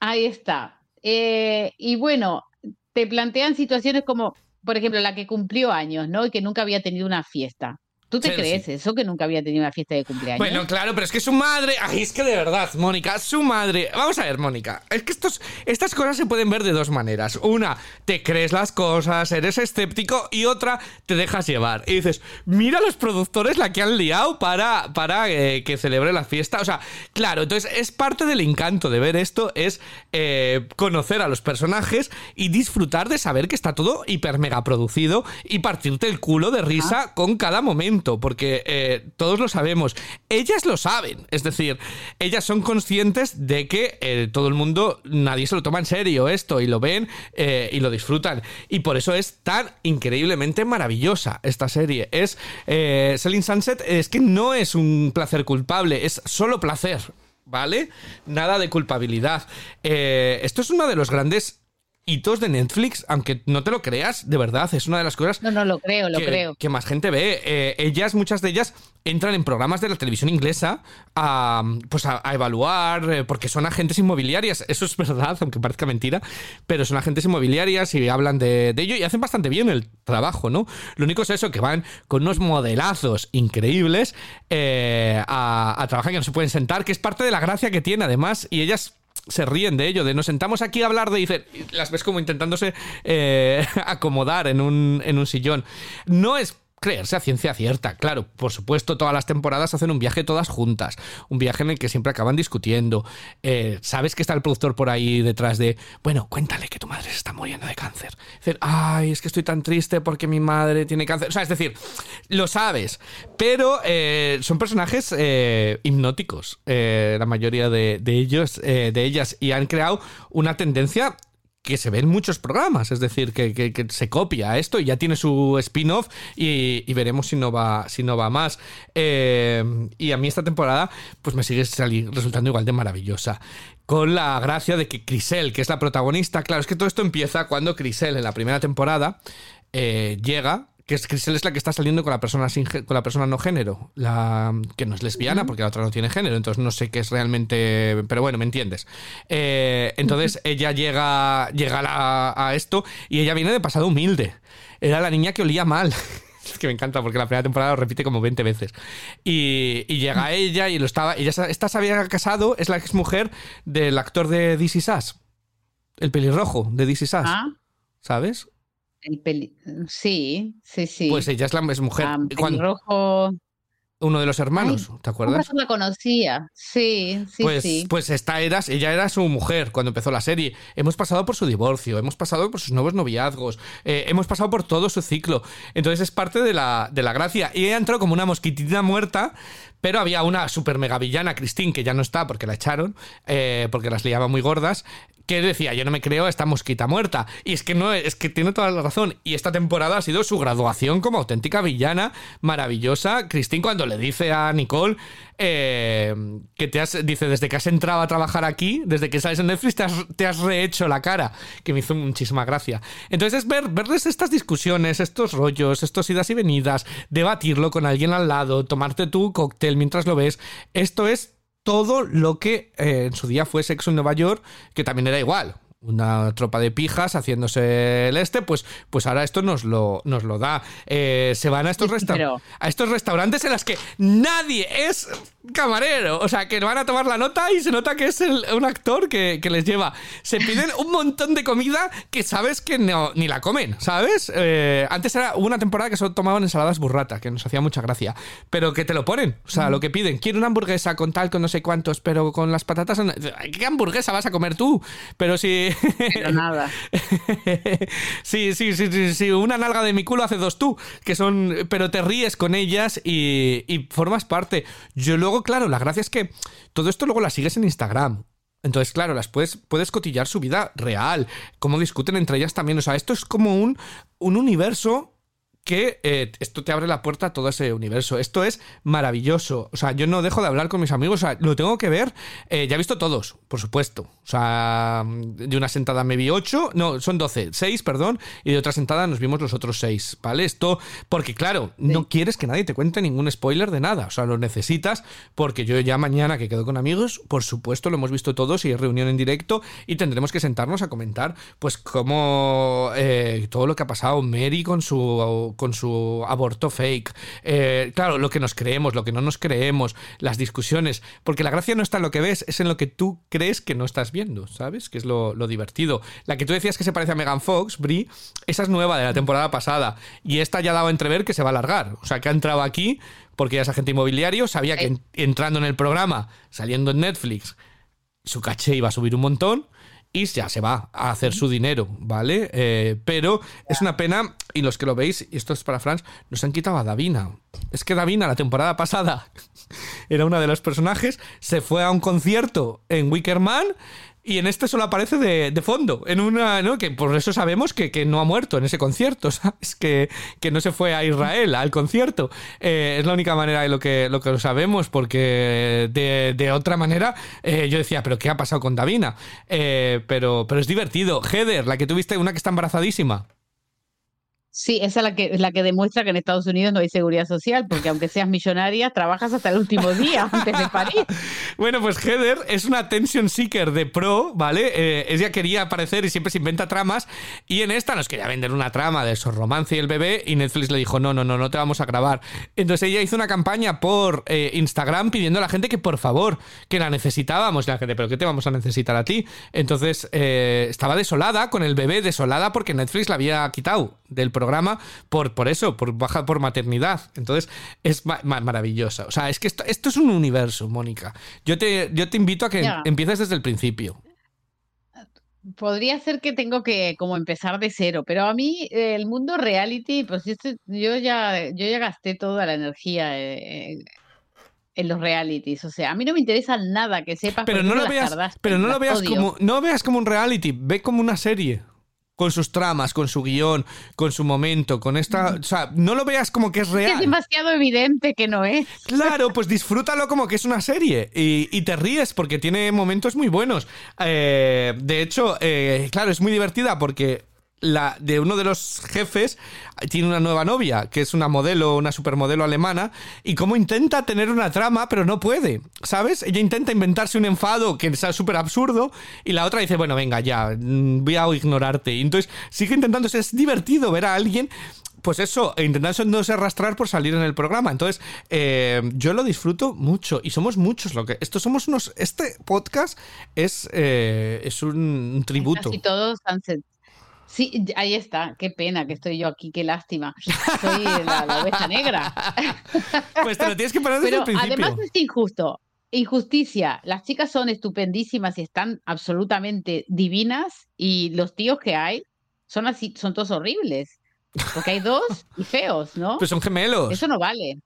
Ahí está. Eh, y bueno, te plantean situaciones como, por ejemplo, la que cumplió años, ¿no? Y que nunca había tenido una fiesta. ¿Tú te Chelsea. crees eso, que nunca había tenido una fiesta de cumpleaños? Bueno, claro, pero es que su madre. Ay, es que de verdad, Mónica, su madre. Vamos a ver, Mónica. Es que estos, estas cosas se pueden ver de dos maneras. Una, te crees las cosas, eres escéptico, y otra, te dejas llevar. Y dices, mira los productores la que han liado para, para eh, que celebre la fiesta. O sea, claro, entonces es parte del encanto de ver esto, es eh, conocer a los personajes y disfrutar de saber que está todo hiper mega producido y partirte el culo de risa con cada momento, porque eh, todos lo sabemos. Ellas lo saben, es decir, ellas son conscientes de que eh, todo el mundo, nadie se lo toma en serio esto y lo ven eh, y lo disfrutan. Y por eso es tan increíblemente maravillosa esta serie. Es Selling Sunset, es que no es un placer culpable, es solo placer. ¿Vale? Nada de culpabilidad. Esto es uno de los grandes hitos de Netflix, aunque no te lo creas, de verdad, es una de las cosas No, no, lo creo, lo que, creo. que más gente ve. Eh, ellas, muchas de ellas, entran en programas de la televisión inglesa a, pues a, a evaluar, eh, porque son agentes inmobiliarias. Eso es verdad, aunque parezca mentira, pero son agentes inmobiliarias y hablan de, de ello y hacen bastante bien el trabajo, ¿no? Lo único es eso, que van con unos modelazos increíbles eh, a, a trabajar que no se pueden sentar, que es parte de la gracia que tiene, además, y ellas se ríen de ello, de nos sentamos aquí a hablar de... Dicen, y las ves como intentándose eh, acomodar en un, en un sillón. No es creerse a ciencia cierta, claro, por supuesto, todas las temporadas hacen un viaje todas juntas, un viaje en el que siempre acaban discutiendo. Eh, Sabes que está el productor por ahí detrás de, bueno, cuéntale que tu madre se está muriendo de cáncer. Dicen, ay, es que estoy tan triste porque mi madre tiene cáncer. O sea, es decir, lo sabes, pero eh, son personajes eh, hipnóticos, eh, la mayoría de, de ellos, de ellas, y han creado una tendencia que se ve en muchos programas, es decir, que, se copia esto y ya tiene su spin-off y, veremos si no va, si no va más. Eh, y a mí esta temporada pues me sigue resultando igual de maravillosa. Con la gracia de que Crisel, que es la protagonista, claro, es que todo esto empieza cuando Crisel en la primera temporada eh, llega, que es Crisel es la que está saliendo con la persona sin con la persona no género, la que no es lesbiana porque la otra no tiene género, entonces no sé qué es realmente, pero bueno, me entiendes. Eh, entonces ella llega llega a, esto y ella viene de pasado humilde. Era la niña que olía mal. Es que me encanta porque la primera temporada lo repite como 20 veces. Y, y llega ella y lo estaba. Ella esta se había casado, es la ex mujer del actor de Is Us. El pelirrojo de Is Us. Ah, ¿Sabes? El peli... Sí, sí, sí. Pues ella es la es mujer. Ah, pelirrojo. uno de los hermanos, ¿te acuerdas? la conocía. Sí, sí, pues, sí. pues esta era, ella era su mujer cuando empezó la serie. Hemos pasado por su divorcio, hemos pasado por sus nuevos noviazgos, eh, hemos pasado por todo su ciclo. Entonces es parte de la, de la gracia. Y ella entró como una mosquitita muerta, pero había una super mega villana, Christine, que ya no está porque la echaron, eh, porque las liaba muy gordas, que decía, yo no me creo a esta mosquita muerta. Y es que no, es que tiene toda la razón. Y esta temporada ha sido su graduación como auténtica villana maravillosa. Christine cuando le dice a Nicole eh, que te has, dice, desde que has entrado a trabajar aquí, desde que sales en Netflix, te has, te has rehecho la cara, que me hizo muchísima gracia. Entonces es ver, verles estas discusiones, estos rollos, estos idas y venidas, debatirlo con alguien al lado, tomarte tu cóctel mientras lo ves. Esto es todo lo que eh, en su día fue Sexo en Nueva York, que también era igual. Una tropa de pijas haciéndose el este, pues, pues ahora esto nos lo, nos lo da. Eh, se van a estos, resta- pero- a estos restaurantes en los que nadie es camarero. O sea, que van a tomar la nota y se nota que es el- un actor que, que les lleva. Se piden un montón de comida que sabes que no, ni la comen, ¿sabes? Eh, antes era hubo una temporada que solo tomaban ensaladas burrata, que nos hacía mucha gracia. Pero que te lo ponen. O sea, lo que piden. Quiero una hamburguesa con tal, con no sé cuántos, pero con las patatas. ¿Qué hamburguesa vas a comer tú? Pero si. Pero nada. sí, sí, sí, sí, sí, una nalga de mi culo hace dos tú, que son, pero te ríes con ellas y, y formas parte. Yo luego, claro, la gracia es que todo esto luego la sigues en Instagram. Entonces, claro, las puedes, puedes cotillar su vida real, cómo discuten entre ellas también. O sea, esto es como un, un universo que eh, esto te abre la puerta a todo ese universo. Esto es maravilloso. O sea, yo no dejo de hablar con mis amigos. O sea, lo tengo que ver. Eh, ya he visto todos, por supuesto. O sea, de una sentada me vi ocho. No, son doce. Seis, perdón. Y de otra sentada nos vimos los otros seis. ¿Vale? Esto, porque claro, no quieres que nadie te cuente ningún spoiler de nada. O sea, lo necesitas porque yo ya mañana que quedo con amigos, por supuesto, lo hemos visto todos y es reunión en directo y tendremos que sentarnos a comentar, pues, cómo eh, todo lo que ha pasado Mary con su con su aborto fake. Eh, claro, lo que nos creemos, lo que no nos creemos, las discusiones. Porque la gracia no está en lo que ves, es en lo que tú crees que no estás viendo, ¿sabes? Que es lo, lo divertido. La que tú decías que se parece a Megan Fox, Brie, esa es nueva de la temporada pasada. Y esta ya ha dado a entrever que se va a alargar. O sea, que ha entrado aquí porque ya es agente inmobiliario, sabía que en- entrando en el programa, saliendo en Netflix, su caché iba a subir un montón y ya se va a hacer su dinero, ¿vale? Eh, pero es una pena, y los que lo veis, y esto es para Franz, nos han quitado a Davina. Es que Davina la temporada pasada era una de los personajes, se fue a un concierto en Wickerman y en este solo aparece de, de fondo, en una, ¿no? Que por eso sabemos que, que no ha muerto en ese concierto, ¿sabes? Que, que no se fue a Israel al concierto. Eh, es la única manera de lo que lo, que sabemos, porque de, de otra manera eh, yo decía, ¿pero qué ha pasado con Davina? Eh, pero, pero es divertido. Heather, la que tuviste, una que está embarazadísima. Sí, esa es la que, la que demuestra que en Estados Unidos no hay seguridad social, porque aunque seas millonaria, trabajas hasta el último día antes de parir. Bueno, pues Heather es una attention seeker de pro, ¿vale? Eh, ella quería aparecer y siempre se inventa tramas. Y en esta nos quería vender una trama de su romance y el bebé. Y Netflix le dijo: No, no, no, no te vamos a grabar. Entonces ella hizo una campaña por eh, Instagram pidiendo a la gente que por favor, que la necesitábamos. Y la gente, ¿pero qué te vamos a necesitar a ti? Entonces eh, estaba desolada con el bebé, desolada porque Netflix la había quitado del programa por, por eso, por baja por maternidad. Entonces, es ma- ma- maravillosa. O sea, es que esto, esto es un universo, Mónica. Yo te, yo te invito a que empieces desde el principio. Podría ser que tengo que como empezar de cero, pero a mí eh, el mundo reality, pues yo, estoy- yo ya, yo ya gasté toda la energía eh, en los realities. O sea, a mí no me interesa nada que sepas Pero no lo veas, pero no lo veas odio. como, no veas como un reality, ve como una serie. Con sus tramas, con su guion, con su momento, con esta. O sea, no lo veas como que es que es real. demasiado evidente que no es. Claro, pues disfrútalo como que es una serie y, y te ríes porque tiene momentos muy buenos. Eh, de hecho, eh, claro, es muy divertida porque la de uno de los jefes tiene una nueva novia, que es una modelo, una supermodelo alemana, y cómo intenta tener una trama, pero no puede, ¿sabes? Ella intenta inventarse un enfado que sea súper absurdo, y la otra dice, bueno, venga, ya, mm, voy a ignorarte. Y entonces sigue intentando, es divertido ver a alguien pues eso, intentándose arrastrar por salir en el programa. Entonces, eh, yo lo disfruto mucho y somos muchos lo que. Esto somos unos. Este podcast es, eh, es un, tributo. Casi todos han se- Sí, ahí está. Qué pena que estoy yo aquí, qué lástima. Soy la, la oveja negra. Pues te lo tienes que parar desde Pero el principio. además es injusto. Injusticia. Las chicas son estupendísimas y están absolutamente divinas y los tíos que hay son así, son todos horribles. Porque hay dos y feos, ¿no? Pues son gemelos. Eso no vale.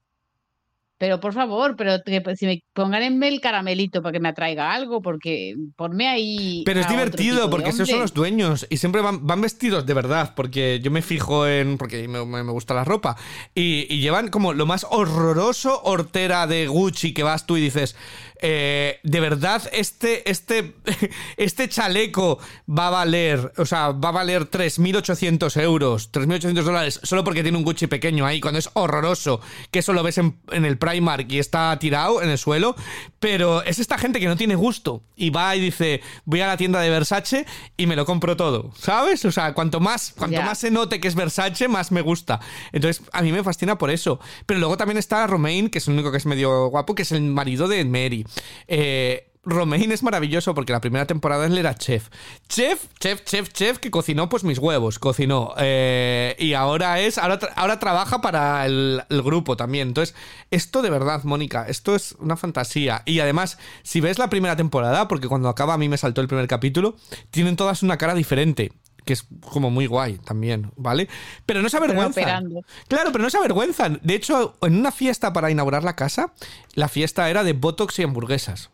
Pero por favor, pero que pues, si me pongan en el caramelito para que me atraiga algo, porque ponme ahí. Pero es divertido porque esos son los dueños y siempre van, van vestidos de verdad porque yo me fijo en... porque me, me- me gusta la ropa y, y llevan como lo más horroroso hortera de Gucci que vas tú y dices, eh, de verdad este, este, este chaleco va a valer, o sea, va a valer 3.800 euros, 3.800 dólares solo porque tiene un Gucci pequeño ahí cuando es horroroso que eso lo ves en, en el Primark y está tirado en el suelo, pero es esta gente que no tiene gusto y va y dice, voy a la tienda de Versace y me lo compro todo, ¿sabes? O sea, cuanto más, cuanto más se note que es Versace, más me gusta. Entonces, a mí me fascina por eso. Pero luego también está Romain, que es el único que es medio guapo, que es el marido de Mary. Eh, Romain es maravilloso porque la primera temporada él era chef. Chef, chef, chef, chef, que cocinó pues mis huevos, cocinó. Eh, y ahora es, ahora, ahora trabaja para el grupo también. Entonces, esto de verdad, Mónica, esto es una fantasía. Y además, si ves la primera temporada, porque cuando acaba a mí me saltó el primer capítulo, tienen todas una cara diferente. Que es como muy guay también, ¿vale? Pero no se avergüenzan. Claro, pero no se avergüenzan. De hecho, en una fiesta para inaugurar la casa, la fiesta era de botox y hamburguesas.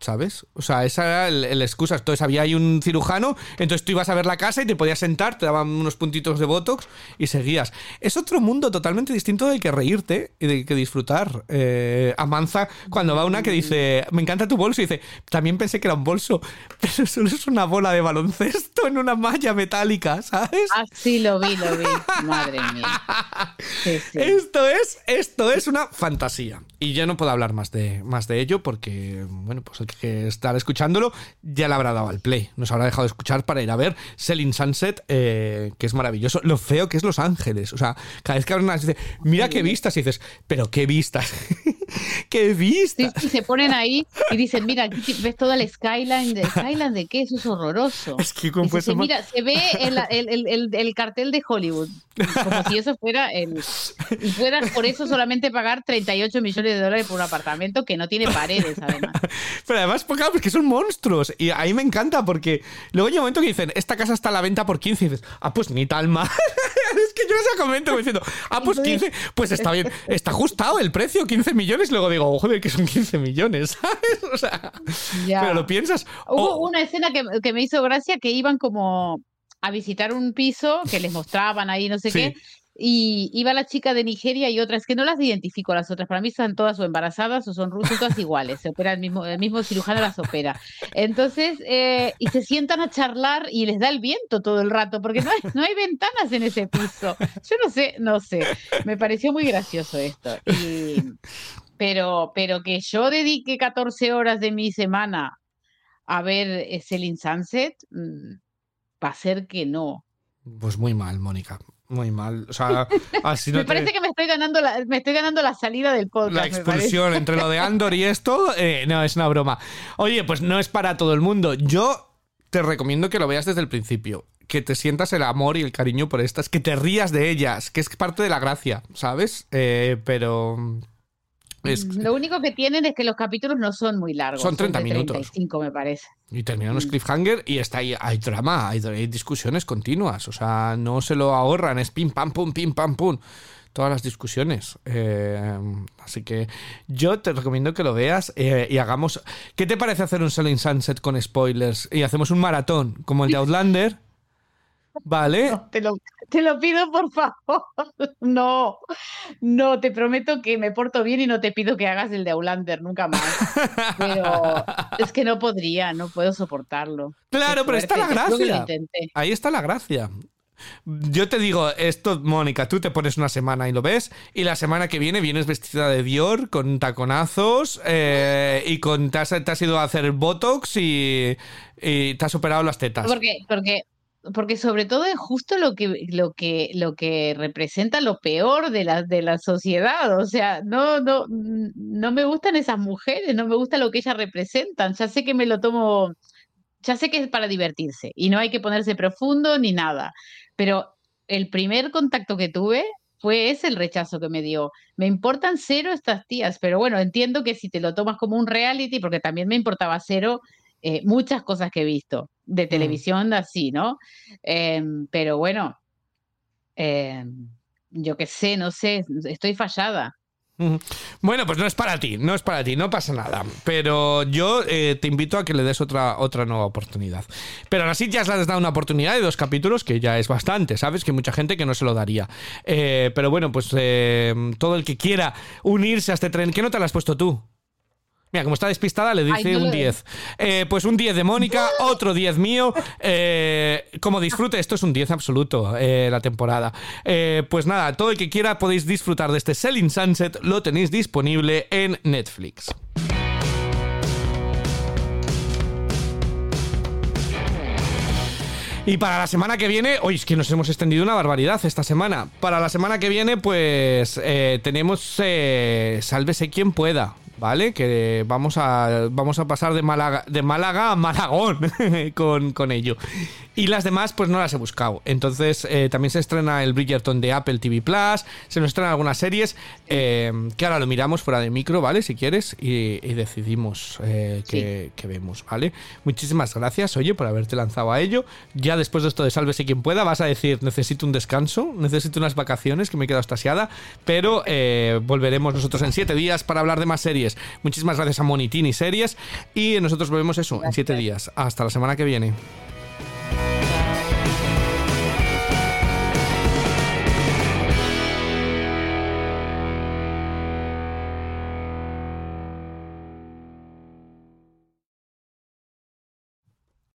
¿Sabes? O sea, esa era el, el excusa. Entonces había ahí un cirujano, entonces tú ibas a ver la casa y te podías sentar, te daban unos puntitos de botox y seguías. Es otro mundo totalmente distinto del que reírte y del que disfrutar. Eh, Amanza, cuando va una que dice, me encanta tu bolso, y dice, también pensé que era un bolso, pero solo es una bola de baloncesto en una malla metálica, ¿sabes? Ah, sí, lo vi, lo vi. Madre mía. Sí, sí. Esto es, esto es una fantasía. Y yo no puedo hablar más de, más de ello porque, bueno, pues el que estar escuchándolo ya le habrá dado al play. Nos habrá dejado de escuchar para ir a ver Selling Sunset, eh, que es maravilloso. Lo feo que es Los Ángeles. O sea, cada vez que hablan dice, mira qué vistas. Y dices, pero qué vistas. qué vistas. sí, se ponen ahí y dicen, mira, aquí ves toda la skyline. ¿De skyline de qué? Eso es horroroso. Es que como Dice, se, mira, se ve el, el- el- el- el cartel de Hollywood. Como si eso fuera el... Y puedas por eso solamente pagar 38 millones de dólares por un apartamento que no tiene paredes, además. Pero además, pues, claro, pues que son monstruos. Y ahí me encanta porque luego hay un momento que dicen, esta casa está a la venta por 15 y dices, ah, pues ni tal mal. es que yo les comento diciendo, ah, pues 15, pues está bien, está ajustado el precio, 15 millones. Luego digo, joder, que son 15 millones, ¿sabes? O sea, Ya. pero lo piensas. Hubo Oh, una escena que, que me hizo gracia que iban como a visitar un piso que les mostraban ahí, no sé Sí. qué. Y iba la chica de Nigeria y otra, es que no las identifico las otras, para mí están todas o embarazadas o son rusas, todas iguales, se opera el mismo, el mismo cirujano las opera. Entonces, eh, y se sientan a charlar y les da el viento todo el rato, porque no hay, no hay ventanas en ese piso. Yo no sé, no sé, me pareció muy gracioso esto. Pero, pero que yo dedique 14 horas de mi semana a ver eh, Selling Sunset, mm, va a ser que no. Pues muy mal, Mónica. Muy mal. O sea, así no me te- parece que me estoy ganando la, me estoy ganando la salida del podcast. La expulsión entre lo de Andor y esto, eh, no, es una broma. Oye, pues no es para todo el mundo. Yo te recomiendo que lo veas desde el principio. Que te sientas el amor y el cariño por estas, que te rías de ellas, que es parte de la gracia, ¿sabes? Eh, pero. Es, Mm, Lo único que tienen es que los capítulos no son muy largos. Son 30 de minutos. 35 me parece. y terminan los Mm. cliffhanger y está ahí, hay drama, hay, hay discusiones continuas. O sea, no se lo ahorran, es pim pam pum, pim pam pum. Todas las discusiones. Eh, así que yo te recomiendo que lo veas eh, y hagamos. ¿Qué te parece hacer un Selling Sunset con spoilers? Y hacemos un maratón como el de Outlander. ¿Vale? No, te lo, te lo pido por favor. No, no, te prometo que me porto bien y no te pido que hagas el de Aulander nunca más. Pero es que no podría, no puedo soportarlo. Claro, pero está la gracia. Ahí está la gracia. Yo te digo, esto, Mónica, tú te pones una semana y lo ves, y la semana que viene vienes vestida de Dior, con taconazos, eh, y con te has, te has ido a hacer Botox y, y te has operado las tetas. Porque, porque, porque sobre todo es justo lo que, lo que, lo que representa lo peor de la, de la sociedad. O sea, no, no, no me gustan esas mujeres, no me gusta lo que ellas representan. Ya sé que me lo tomo, ya sé que es para divertirse y no hay que ponerse profundo ni nada. Pero el primer contacto que tuve fue ese el rechazo que me dio. Me importan cero estas tías, pero bueno, entiendo que si te lo tomas como un reality, porque también me importaba cero eh, muchas cosas que he visto de televisión así, ¿no? Em, pero bueno, em, yo qué sé, no sé, estoy fallada. Bueno, pues no es para ti, no es para ti, no pasa nada. Pero yo eh, te invito a que le des otra, otra nueva oportunidad. Pero aún así ya le has dado una oportunidad de dos capítulos, que ya es bastante, ¿sabes? Que mucha gente que no se lo daría. Eh, pero bueno, pues eh, todo el que quiera unirse a este tren, ¿qué nota le has puesto tú? Mira, como está despistada, le dice Ay, un lo- 10. Eh, pues un 10 de Mónica, otro 10 mío. Eh, como disfrute, esto es un 10 absoluto, eh, la temporada. Pues nada, todo el que quiera podéis disfrutar de este Selling Sunset, lo tenéis disponible en Netflix. Y para la semana que viene, hoy es que nos hemos extendido una barbaridad esta semana. Para la semana que viene, pues eh, tenemos eh, Sálvese quien pueda, ¿vale? Que vamos a, vamos a pasar de Málaga, de Málaga a Malagón con, con ello. Y las demás, pues no las he buscado. Entonces, eh, también se estrena el Bridgerton de Apple TV Plus, se nos estrenan algunas series eh, que ahora lo miramos fuera de micro, ¿vale? Si quieres, y, y decidimos eh, que, que vemos, ¿vale? Muchísimas gracias, oye, por haberte lanzado a ello. Ya después de esto de Sálvese quien pueda, vas a decir, necesito un descanso, necesito unas vacaciones, que me he quedado estasiada, pero eh, volveremos nosotros en siete días para hablar de más series. Muchísimas gracias a Monitín y Series, y nosotros volvemos eso, en siete días. Hasta la semana que viene.